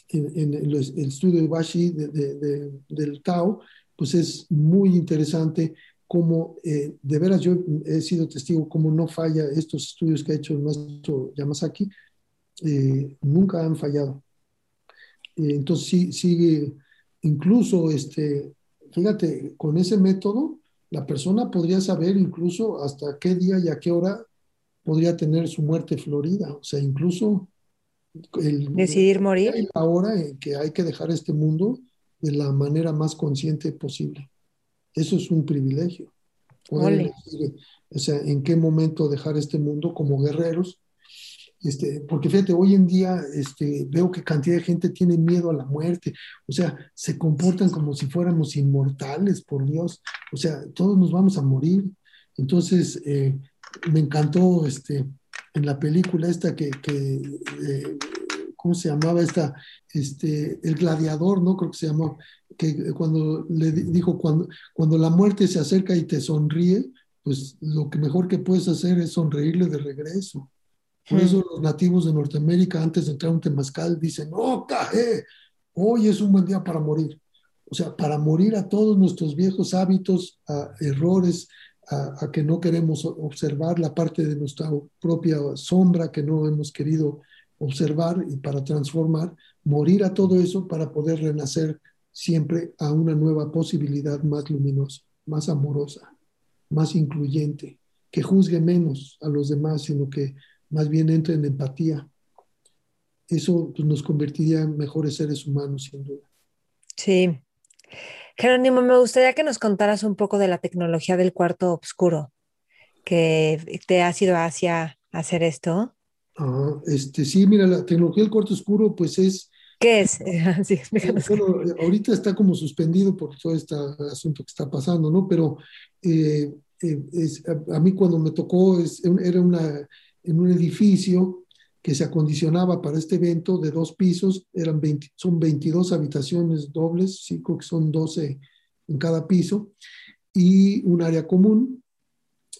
en, el, estudio de Bashi del Tao, pues es muy interesante cómo, de veras yo he sido testigo cómo no falla estos estudios que ha hecho el maestro Yamazaki, eh, nunca han fallado. Eh, entonces sí, sigue, incluso, este, fíjate, con ese método, la persona podría saber incluso hasta qué día y a qué hora podría tener su muerte florida. O sea, incluso el, decidir morir. La hora en que hay que dejar este mundo de la manera más consciente posible. Eso es un privilegio. Poder o sea, en qué momento dejar este mundo como guerreros este, porque fíjate, hoy en día este, veo que cantidad de gente tiene miedo a la muerte, o sea, se comportan como si fuéramos inmortales, por Dios, o sea, todos nos vamos a morir. Entonces, eh, me encantó este, en la película esta que, que eh, ¿cómo se llamaba esta? Este, el gladiador, ¿no? Creo que se llamó, que cuando le dijo, cuando, cuando la muerte se acerca y te sonríe, pues lo que mejor que puedes hacer es sonreírle de regreso. Por eso los nativos de Norteamérica, antes de entrar a un temazcal, dicen, no, caje, hoy es un buen día para morir. O sea, para morir a todos nuestros viejos hábitos, a errores, a, que no queremos observar la parte de nuestra propia sombra que no hemos querido observar y para transformar, morir a todo eso para poder renacer siempre a una nueva posibilidad más luminosa. más amorosa, más incluyente, que juzgue menos a los demás, sino que más bien entre en empatía. Eso pues, nos convertiría en mejores seres humanos, sin duda. Sí. Jerónimo, me gustaría que nos contaras un poco de la tecnología del cuarto oscuro, que te ha sido hacia hacer esto. Ah, este, sí, mira, la tecnología del cuarto oscuro, pues es... ¿Qué es? [laughs] Sí, bueno, ahorita está como suspendido por todo este asunto que está pasando, ¿no? Pero eh, eh, es, a, mí cuando me tocó, es, era una, en un edificio que se acondicionaba para este evento de dos pisos, eran 20, son 22 habitaciones dobles, sí, creo que son 12 en cada piso, y un área común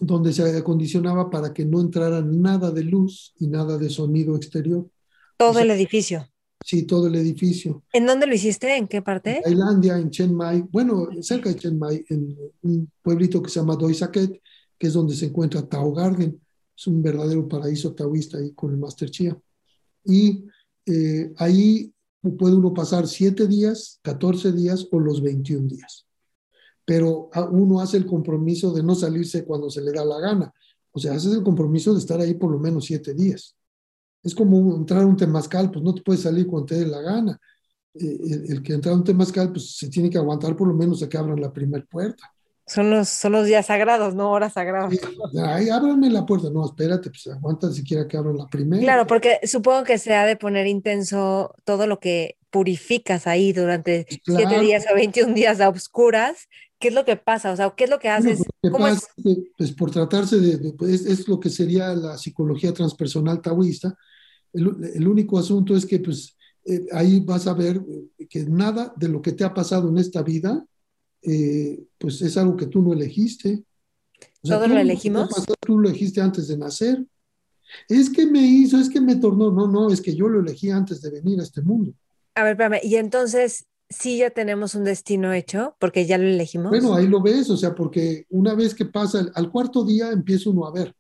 donde se acondicionaba para que no entrara nada de luz y nada de sonido exterior. Todo el edificio. Sí, todo el edificio. ¿En dónde lo hiciste? ¿En qué parte? En Tailandia, en Chiang Mai, bueno, cerca de Chiang Mai, en un pueblito que se llama Doi Saket, que es donde se encuentra Tao Garden. Es un verdadero paraíso taoísta ahí con el Master Chia. Y eh, ahí puede uno pasar 7 días, 14 días o los 21 días pero uno hace el compromiso de no salirse cuando se le da la gana. O sea, haces el compromiso de estar ahí por lo menos siete días. Es como entrar a un temazcal, pues no te puedes salir cuando te dé la gana. Eh, el, que entra a un temazcal, pues se tiene que aguantar por lo menos a que abran la primera puerta. Son los, son los días sagrados, no horas sagradas. ahí ábranme la puerta. No, espérate, pues aguanta siquiera que abran la primera. Claro, porque supongo que se ha de poner intenso todo lo que purificas ahí durante siete días o 21 días a oscuras ¿Qué es lo que pasa? O sea, ¿qué es lo que haces? Pues, pues, por tratarse de, pues, es, lo que sería la psicología transpersonal taoísta. El, único asunto es que pues eh, ahí vas a ver eh, que nada de lo que te ha pasado en esta vida, eh, pues es algo que tú no elegiste. ¿Todo lo elegimos? tú lo elegiste antes de nacer. Es que me hizo, es que me tornó. No, no, es que yo lo elegí antes de venir a este mundo. A ver, espérame. Y entonces, sí ya tenemos un destino hecho porque ya lo elegimos. Bueno, ahí lo ves, o sea, porque una vez que pasa, al cuarto día empieza uno a ver,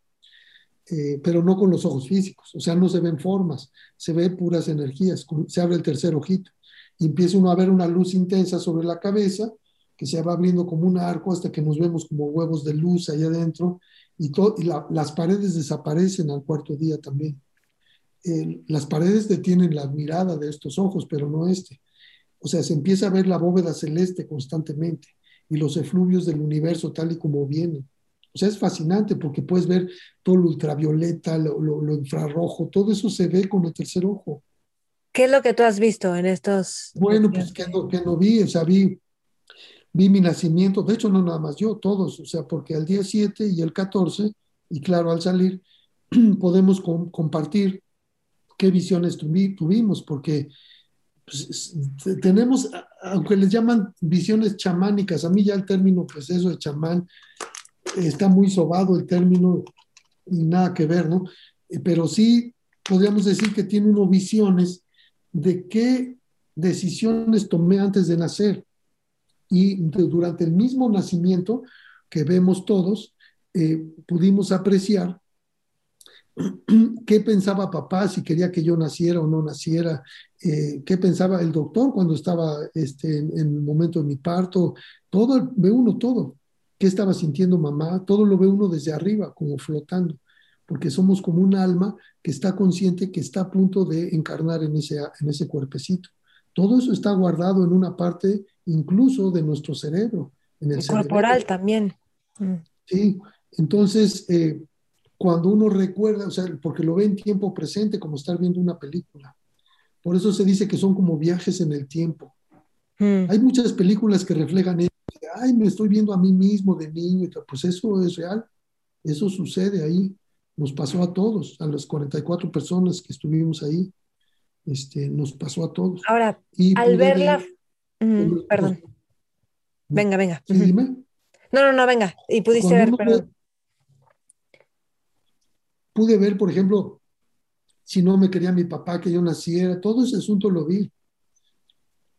eh, pero no con los ojos físicos, o sea, no se ven formas, se ve puras energías, se abre el tercer ojito y empieza uno a ver una luz intensa sobre la cabeza que se va abriendo como un arco hasta que nos vemos como huevos de luz ahí adentro y, y las paredes desaparecen al cuarto día también. las paredes detienen la mirada de estos ojos, pero no este. O sea, se empieza a ver la bóveda celeste constantemente y los efluvios del universo tal y como vienen. O sea, es fascinante porque puedes ver todo lo ultravioleta, lo, infrarrojo, todo eso se ve con el tercer ojo. ¿Qué es lo que tú has visto en estos? Bueno, pues que no, que no vi, o sea, vi, vi mi nacimiento, de hecho no nada más yo, todos, o sea, porque al día 7 y el 14, y claro, al salir, [clears throat] podemos compartir qué visiones tuvimos, porque pues, tenemos, aunque les llaman visiones chamánicas, a mí ya el término, pues eso de chamán, está muy sobado el término y nada que ver, ¿no? Eh, pero sí podríamos decir que tiene uno visiones de qué decisiones tomé antes de nacer. Y durante el mismo nacimiento que vemos todos, eh, pudimos apreciar [clears throat] qué pensaba papá, si quería que yo naciera o no naciera, eh, qué pensaba el doctor cuando estaba este, en, el momento de mi parto, todo, ve uno todo, qué estaba sintiendo mamá, todo lo ve uno desde arriba, como flotando, porque somos como un alma que está consciente que está a punto de encarnar en ese, en ese cuerpecito. Todo eso está guardado en una parte incluso de nuestro cerebro. En el, corporal también. Mm. Sí, entonces... Eh, cuando uno recuerda, o sea, porque lo ve en tiempo presente, como estar viendo una película. Por eso se dice que son como viajes en el tiempo. Hmm. Hay muchas películas que reflejan eso. Ay, me estoy viendo a mí mismo de niño. Pues eso es real. Eso sucede ahí. Nos pasó a todos, a las 44 personas que estuvimos ahí. Este, nos pasó a todos. Ahora, al verla... perdón. Venga, venga. dime. No, no, no, venga. Y pudiste ver, perdón pude ver, por ejemplo, si no me quería mi papá que yo naciera, todo ese asunto lo vi.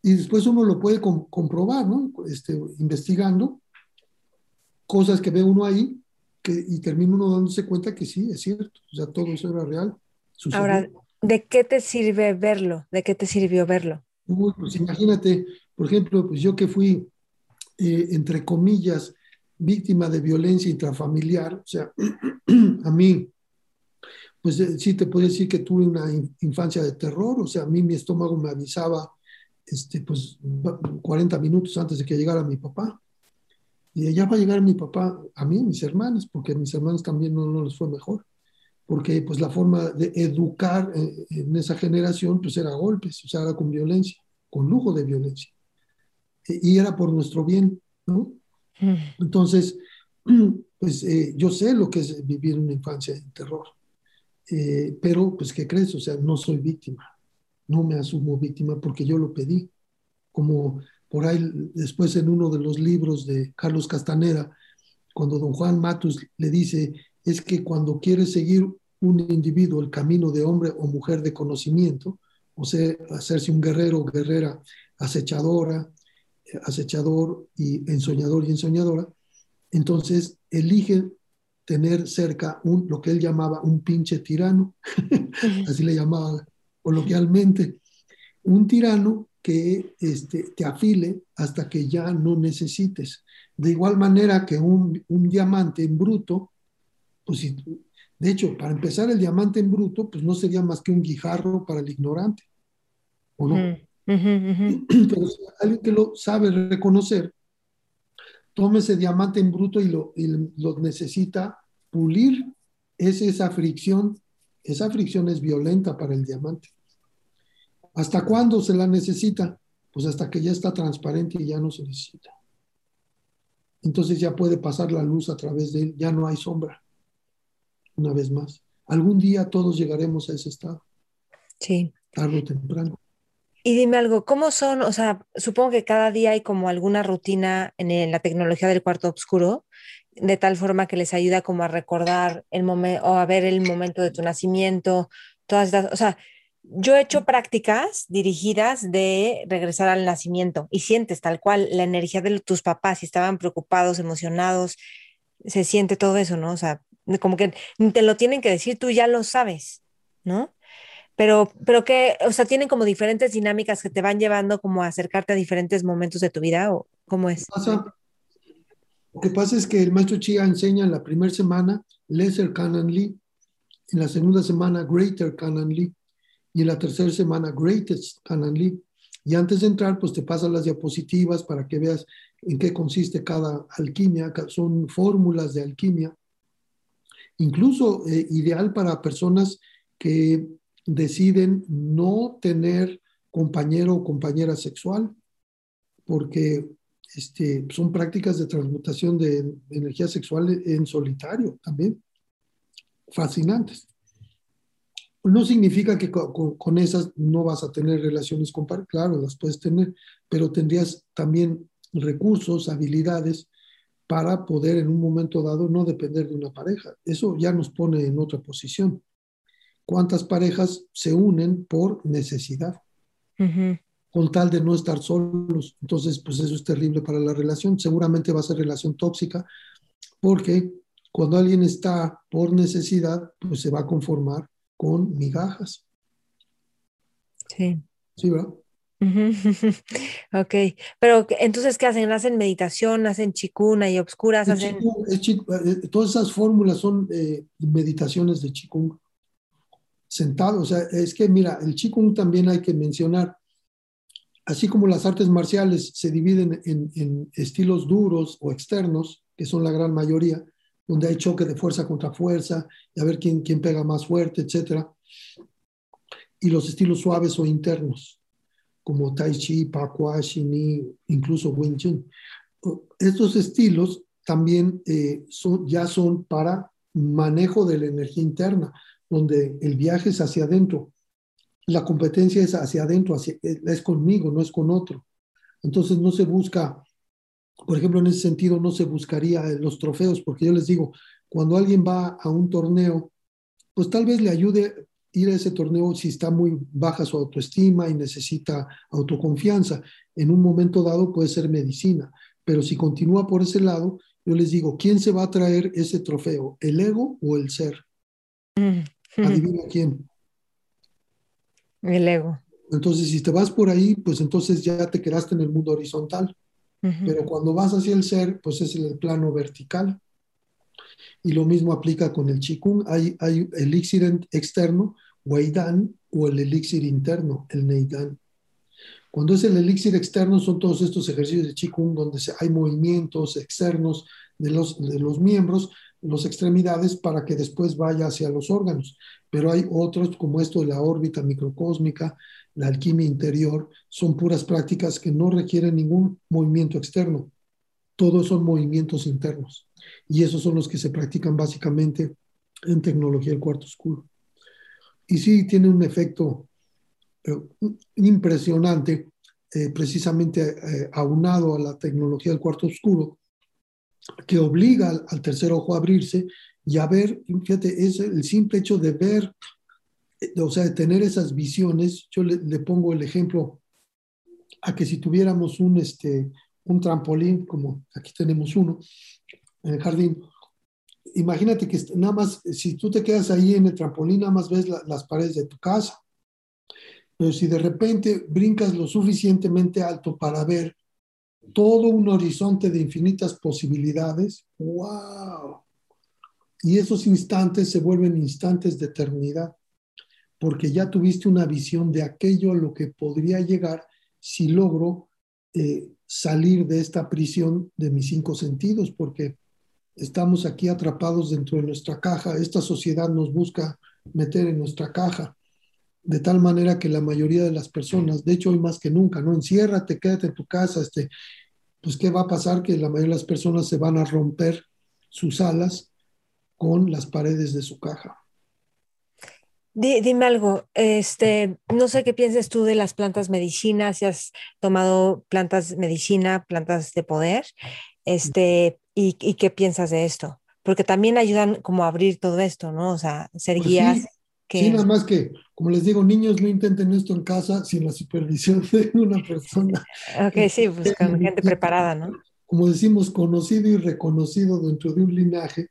Y después uno lo puede comprobar, ¿no? Este, investigando cosas que ve uno ahí que, y termina uno dándose cuenta que sí, es cierto, o sea, todo eso era real. Ahora, ¿de qué te sirve verlo? ¿De qué te sirvió verlo? pues imagínate, por ejemplo, pues yo que fui, eh, entre comillas, víctima de violencia intrafamiliar, o sea, [clears throat] a mí, pues eh, sí te puedo decir que tuve una infancia de terror, o sea, a mí mi estómago me avisaba, este, pues 40 minutos antes de que llegara mi papá. Y ya va a llegar mi papá, a mí, mis hermanos, porque a mis hermanos también no, no les fue mejor porque pues la forma de educar eh, en esa generación pues era golpes, o sea, era con violencia, con lujo de violencia. E, y era por nuestro bien, ¿no? Mm. Entonces, [clears throat] pues eh, yo sé lo que es vivir una infancia en terror, eh, pero pues ¿qué crees? O sea, no soy víctima, no me asumo víctima porque yo lo pedí, como por ahí después en uno de los libros de Carlos Castaneda, cuando don Juan Matus le dice, es que cuando quiere seguir un individuo el camino de hombre o mujer de conocimiento, o sea, hacerse un guerrero o guerrera acechadora, acechador y ensoñador y ensoñadora, entonces elige tener cerca un, lo que él llamaba un pinche tirano, [laughs] así le llamaba coloquialmente, un tirano que este, te afile hasta que ya no necesites. De igual manera que un, un diamante en bruto pues de hecho, para empezar, el diamante en bruto, pues no sería más que un guijarro para el ignorante, ¿o no? [clears throat] Pero si alguien que lo sabe reconocer, toma ese diamante en bruto y lo, lo necesita pulir, es esa fricción, esa fricción es violenta para el diamante. ¿Hasta cuándo se la necesita? Pues hasta que ya está transparente y ya no se necesita. Entonces ya puede pasar la luz a través de él, ya no hay sombra una vez más. Algún día todos llegaremos a ese estado. Sí. Tarde o temprano. Y dime algo, ¿cómo son? O sea, supongo que cada día hay como alguna rutina en la tecnología del cuarto oscuro, de tal forma que les ayuda como a recordar el momento o a ver el momento de tu nacimiento, todas estas, o sea, yo he hecho prácticas dirigidas de regresar al nacimiento y sientes tal cual la energía de tus papás, si estaban preocupados, emocionados, se siente todo eso, ¿no? O sea, como que te lo tienen que decir, tú ya lo sabes, ¿no? Pero, pero que, o sea, tienen como diferentes dinámicas que te van llevando como a acercarte a diferentes momentos de tu vida, ¿o cómo es? lo que pasa es que el maestro Chia enseña en la primera semana Lesser Canon Lee, en la segunda semana Greater Canon Lee, y en la tercera semana Greatest Canon Lee. Y antes de entrar, pues te pasan las diapositivas para que veas en qué consiste cada alquimia, son fórmulas de alquimia incluso eh, ideal para personas que deciden no tener compañero o compañera sexual, porque este, son prácticas de transmutación de energía sexual en solitario también, fascinantes. No significa que con, esas no vas a tener relaciones con claro, las puedes tener, pero tendrías también recursos, habilidades para poder en un momento dado no depender de una pareja. Eso ya nos pone en otra posición. ¿Cuántas parejas se unen por necesidad? Con tal de no estar solos. Entonces, pues eso es terrible para la relación. Seguramente va a ser relación tóxica porque cuando alguien está por necesidad, pues se va a conformar con migajas. Sí. Sí, ¿verdad? [laughs] ok, pero entonces, ¿qué hacen? ¿Hacen meditación? ¿Hacen chikuna y obscuras? Hacen... Eh, todas esas fórmulas son eh, meditaciones de chikung. Sentado, o sea, es que mira, el chikung también hay que mencionar, así como las artes marciales se dividen en, estilos duros o externos, que son la gran mayoría, donde hay choque de fuerza contra fuerza, y a ver quién, quién pega más fuerte, etcétera, y los estilos suaves o internos como Tai Chi, Pakua, Shini, incluso Wing Chun. Estos estilos también eh, son, ya son para manejo de la energía interna, donde el viaje es hacia adentro. La competencia es hacia adentro, hacia, es conmigo, no es con otro. Entonces no se busca, por ejemplo, en ese sentido no se buscaría los trofeos, porque yo les digo, cuando alguien va a un torneo, pues tal vez le ayude ir a ese torneo si está muy baja su autoestima y necesita autoconfianza. En un momento dado puede ser medicina, pero si continúa por ese lado, yo les digo, ¿quién se va a traer ese trofeo? ¿El ego o el ser? Adivina [laughs] quién. El ego. Entonces, si te vas por ahí, pues entonces ya te quedaste en el mundo horizontal. Pero cuando vas hacia el ser, pues es el plano vertical. Y lo mismo aplica con el Qigong. Hay, hay elixir externo, Weidan, o el elixir interno, el Neidan. Cuando es el elixir externo, son todos estos ejercicios de Qigong donde hay movimientos externos de los, de los miembros, las extremidades, para que después vaya hacia los órganos. Pero hay otros, como esto de la órbita microcósmica, la alquimia interior, son puras prácticas que no requieren ningún movimiento externo. Todos son movimientos internos. Y esos son los que se practican básicamente en tecnología del cuarto oscuro. Y sí, tiene un efecto eh, impresionante, eh, precisamente eh, aunado a la tecnología del cuarto oscuro, que obliga al, tercer ojo a abrirse y a ver, fíjate, es el simple hecho de ver, o sea, de tener esas visiones. Yo le, le pongo el ejemplo a que si tuviéramos un, este, un trampolín, como aquí tenemos uno, en el jardín, imagínate que nada más, si tú te quedas ahí en el trampolín, nada más ves las paredes de tu casa. Pero si de repente brincas lo suficientemente alto para ver todo un horizonte de infinitas posibilidades, ¡wow! Y esos instantes se vuelven instantes de eternidad, porque ya tuviste una visión de aquello a lo que podría llegar si logro eh, salir de esta prisión de mis cinco sentidos, porque estamos aquí atrapados dentro de nuestra caja, esta sociedad nos busca meter en nuestra caja, de tal manera que la mayoría de las personas, de hecho hoy más que nunca, no enciérrate, quédate en tu casa, este, pues qué va a pasar que la mayoría de las personas se van a romper sus alas con las paredes de su caja. Dime algo, este, no sé qué piensas tú de las plantas medicinas, si has tomado plantas medicina, plantas de poder, este, y, qué piensas de esto, porque también ayudan como a abrir todo esto, ¿no? O sea, ser pues guías. Sí, que... sí, nada más que, como les digo, niños no intenten esto en casa sin la supervisión [laughs] de una persona. Ok, sí, pues con gente preparada, ¿no? Como decimos, conocido y reconocido dentro de un linaje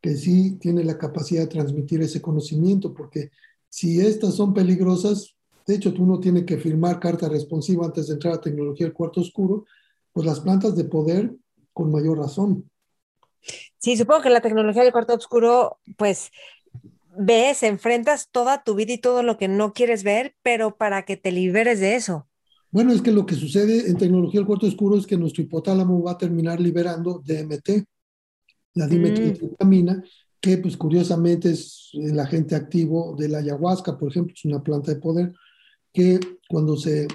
que sí tiene la capacidad de transmitir ese conocimiento, porque si estas son peligrosas, de hecho tú no tienes que firmar carta responsiva antes de entrar a tecnología del cuarto oscuro, pues las plantas de poder con mayor razón. Sí, supongo que la tecnología del cuarto oscuro, pues ves, enfrentas toda tu vida y todo lo que no quieres ver, pero para que te liberes de eso. Bueno, es que lo que sucede en tecnología del cuarto oscuro es que nuestro hipotálamo va a terminar liberando DMT, la dimetiltriptamina, mm que pues curiosamente es el agente activo de la ayahuasca, por ejemplo, es una planta de poder, que cuando se,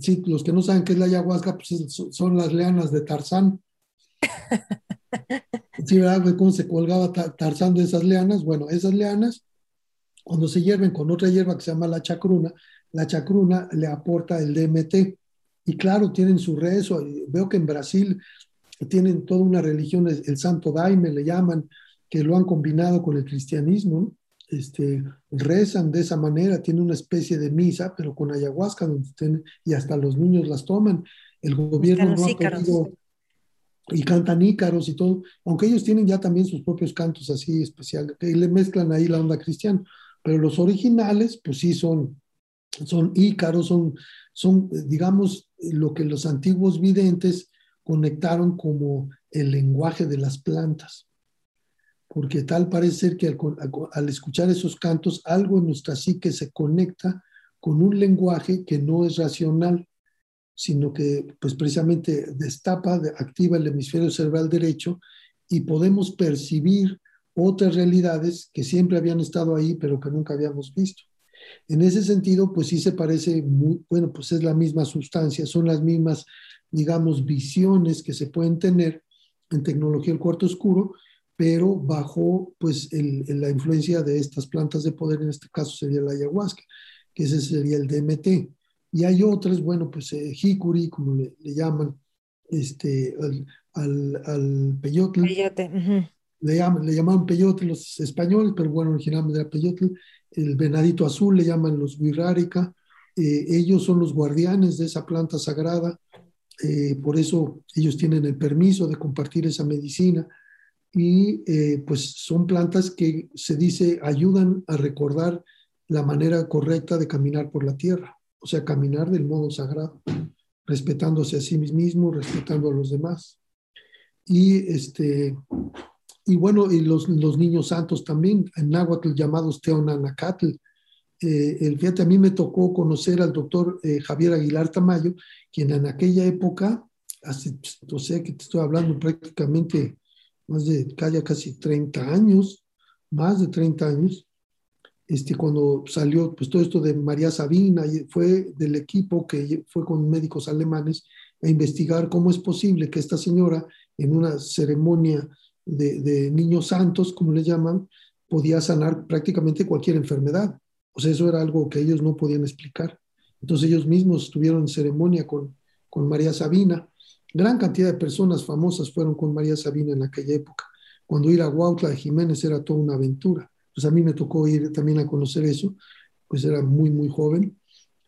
sí, los que no saben qué es la ayahuasca, pues son las leanas de Tarzán. [laughs] Sí, ¿verdad? ¿Cómo se colgaba Tarzán de esas leanas? Bueno, esas leanas, cuando se hierven con otra hierba que se llama la chacruna, la chacruna le aporta el DMT. Y claro, tienen su rezo. Veo que en Brasil tienen toda una religión, el santo daime le llaman, que lo han combinado con el cristianismo, este, rezan de esa manera, tiene una especie de misa, pero con ayahuasca, donde y hasta los niños las toman. El gobierno no ha podido, y cantan ícaros y todo, aunque ellos tienen ya también sus propios cantos así especiales, que le mezclan ahí la onda cristiana, pero los originales, pues sí son, son ícaros, son, son, digamos, lo que los antiguos videntes conectaron como el lenguaje de las plantas porque tal parece ser que al, escuchar esos cantos, algo en nuestra psique se conecta con un lenguaje que no es racional, sino que pues precisamente destapa, activa el hemisferio cerebral derecho y podemos percibir otras realidades que siempre habían estado ahí, pero que nunca habíamos visto. En ese sentido, pues sí se parece muy, bueno, pues es la misma sustancia, son las mismas, digamos, visiones que se pueden tener en tecnología del cuarto oscuro, pero bajo pues la influencia de estas plantas de poder, en este caso sería la ayahuasca, que ese sería el DMT. Y hay otras, bueno, pues eh, jicuri, como le, llaman, este, al, al, peyote. le, llaman, le llaman peyote los españoles, pero bueno, originalmente era peyote. El venadito azul le llaman los guirrárica. Eh, ellos son los guardianes de esa planta sagrada. Eh, por eso ellos tienen el permiso de compartir esa medicina y eh, pues son plantas que se dice ayudan a recordar la manera correcta de caminar por la tierra, o sea, caminar del modo sagrado. respetándose a sí mismo, respetando a los demás. Y, este, y bueno, y los, los niños santos también, en náhuatl llamados Teonanacatl. Eh, el, fíjate, a mí me tocó conocer al doctor eh, Javier Aguilar Tamayo, quien en aquella época, hace, no sé, que te estoy hablando prácticamente más de casi 30 años, más de 30 años, este, cuando salió pues, todo esto de María Sabina, fue del equipo que fue con médicos alemanes a investigar cómo es posible que esta señora en una ceremonia de, de niños santos, como le llaman, podía sanar prácticamente cualquier enfermedad. O sea, eso era algo que ellos no podían explicar. Entonces ellos mismos tuvieron ceremonia con, con María Sabina. Gran cantidad de personas famosas fueron con María Sabina en aquella época. Cuando ir a Huautla de Jiménez era toda una aventura. Pues a mí me tocó ir también a conocer eso, pues era muy, muy joven.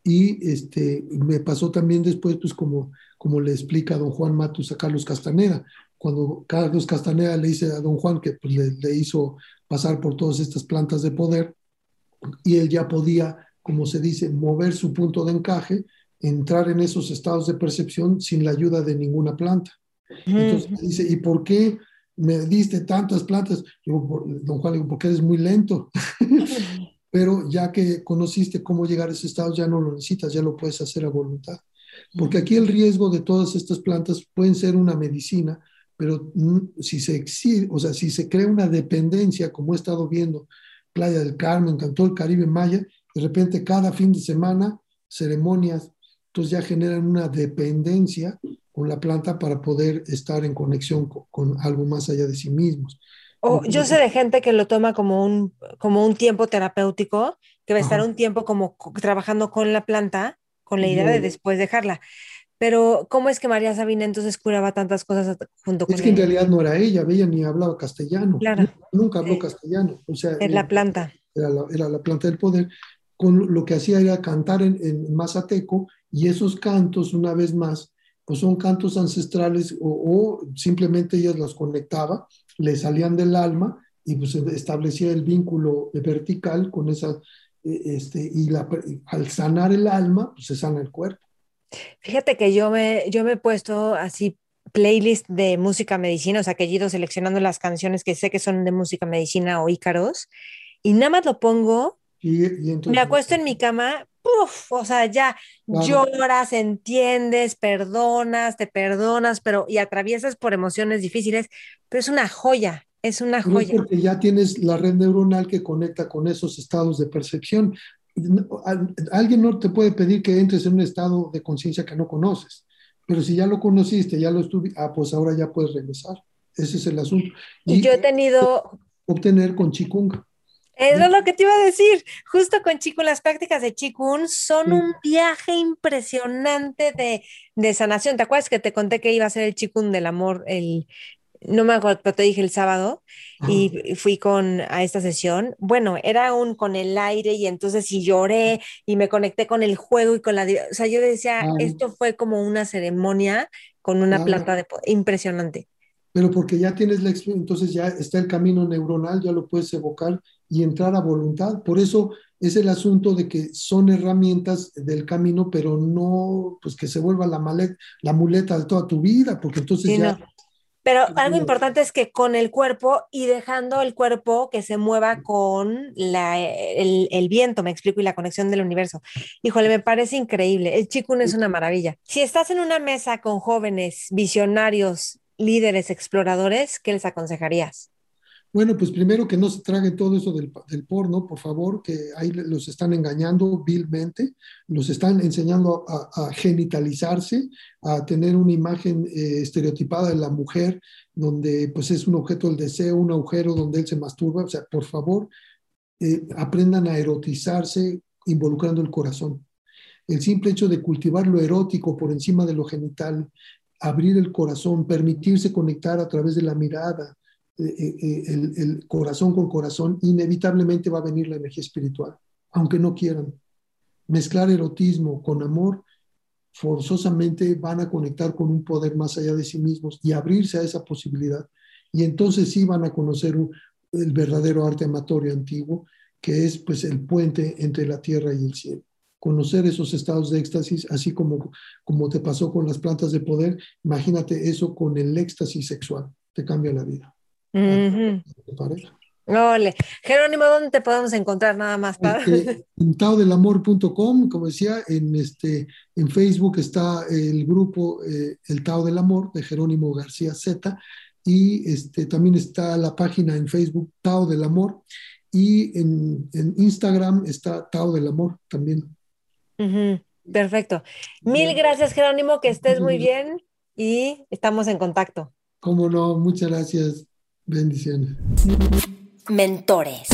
Y este, me pasó también después, pues como, como le explica don Juan Matus a Carlos Castaneda, cuando Carlos Castaneda le dice a don Juan que pues, le, le hizo pasar por todas estas plantas de poder y él ya podía, como se dice, mover su punto de encaje, entrar en esos estados de percepción sin la ayuda de ninguna planta. Entonces dice, ¿y por qué me diste tantas plantas? Yo, don Juan, digo, porque eres muy lento. [laughs] Pero ya que conociste cómo llegar a ese estado, ya no lo necesitas, ya lo puedes hacer a voluntad. Porque aquí el riesgo de todas estas plantas pueden ser una medicina, pero si se exige, o sea, si se crea una dependencia, como he estado viendo, Playa del Carmen, el Caribe Maya, de repente cada fin de semana, ceremonias, entonces ya generan una dependencia con la planta para poder estar en conexión con, algo más allá de sí mismos. O yo sé de gente que lo toma como un, como un tiempo terapéutico, que va a estar un tiempo como trabajando con la planta, con la idea de después dejarla. Pero, ¿cómo es que María Sabina entonces curaba tantas cosas junto con Es que en realidad no era ella, ella ni hablaba castellano. Claro. Nunca habló castellano. O sea, es la planta. Era la, era la, planta del poder. Con lo que hacía era cantar en, en mazateco y esos cantos, una vez más, pues son cantos ancestrales o, simplemente ella los conectaba, le salían del alma y pues establecía el vínculo vertical con esa, e, este, y la, al sanar el alma, pues se sana el cuerpo. Fíjate que yo me, yo me he puesto así playlist de música medicina, o sea, que he ido seleccionando las canciones que sé que son de música medicina o ícaros, y nada más lo pongo, me acuesto en mi cama, puff, o sea, ya lloras, entiendes, perdonas, te perdonas, pero y atraviesas por emociones difíciles, pero es una joya, es una joya. porque ya tienes la red neuronal que conecta con esos estados de percepción alguien no te puede pedir que entres en un estado de conciencia que no conoces, pero si ya lo conociste, ya lo estuviste, ah, pues ahora ya puedes regresar. Ese es el asunto. Y, yo he tenido... Obtener con Chikung. Eso es lo que te iba a decir. Justo con Chikung, las prácticas de Chikung son un viaje impresionante de, de, sanación. ¿Te acuerdas que te conté que iba a ser el Chikung del amor el, no me acuerdo, pero te dije el sábado y fui con a esta sesión. Bueno, era un con el aire y entonces sí lloré y me conecté con el juego y con la, o sea, yo decía, esto fue como una ceremonia con una planta de impresionante. Pero porque ya tienes la entonces ya está el camino neuronal, ya lo puedes evocar y entrar a voluntad. Por eso es el asunto de que son herramientas del camino, pero no pues que se vuelva la, maleta, la muleta de toda tu vida, porque entonces ya pero algo importante es que con el cuerpo y dejando el cuerpo que se mueva con la, el, el, viento, me explico, y la conexión del universo. Híjole, me parece increíble. El chikun es una maravilla. Si estás en una mesa con jóvenes, visionarios, líderes, exploradores, ¿qué les aconsejarías? Bueno, pues primero que no se trague todo eso del, porno, por favor, que ahí los están engañando vilmente, los están enseñando a, genitalizarse, a tener una imagen eh, estereotipada de la mujer, donde pues es un objeto del deseo, un agujero donde él se masturba. O sea, por favor, eh, aprendan a erotizarse involucrando el corazón. El simple hecho de cultivar lo erótico por encima de lo genital, abrir el corazón, permitirse conectar a través de la mirada, eh, eh, eh, el, corazón con corazón, inevitablemente va a venir la energía espiritual, aunque no quieran. Mezclar erotismo con amor, forzosamente van a conectar con un poder más allá de sí mismos y abrirse a esa posibilidad. Y entonces sí van a conocer el verdadero arte amatorio antiguo, que es pues el puente entre la tierra y el cielo. Conocer esos estados de éxtasis, así como, como te pasó con las plantas de poder, imagínate eso con el éxtasis sexual, te cambia la vida. Uh Ole. Jerónimo, ¿dónde te podemos encontrar nada más? Este, [laughs] en taodelamor.com, como decía, en, este, en Facebook está el grupo eh, El Tao del Amor de Jerónimo García Z y este, también está la página en Facebook Tao del Amor y en, Instagram está Tao del Amor también. Perfecto. Mil gracias, Jerónimo, que estés muy bien y estamos en contacto. Cómo no, muchas gracias. Bendiciones. Mentores.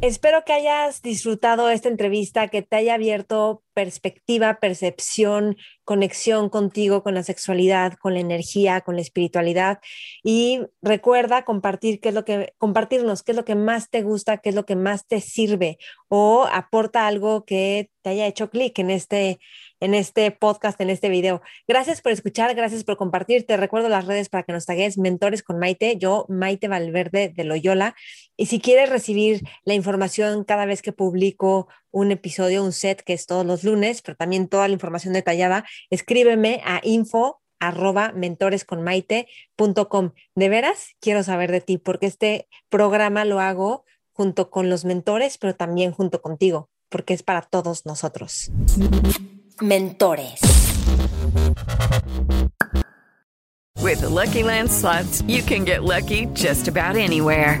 Espero que hayas disfrutado esta entrevista, que te haya abierto perspectiva, percepción, conexión contigo, con la sexualidad, con la energía, con la espiritualidad. Y recuerda compartir qué es lo que, compartirnos qué es lo que más te gusta, qué es lo que más te sirve o aporta algo que te haya hecho clic en este en este podcast, en este video. Gracias por escuchar, gracias por compartir. Te recuerdo las redes para que nos tagues Mentores con Maite, yo Maite Valverde de Loyola. Y si quieres recibir la información cada vez que publico un episodio, un set que es todos los lunes, pero también toda la información detallada, escríbeme a info arroba mentoresconmaite.com. De veras, quiero saber de ti, porque este programa lo hago junto con los mentores, pero también junto contigo, porque es para todos nosotros. Mentores. With the Lucky Land slots, you can get lucky just about anywhere.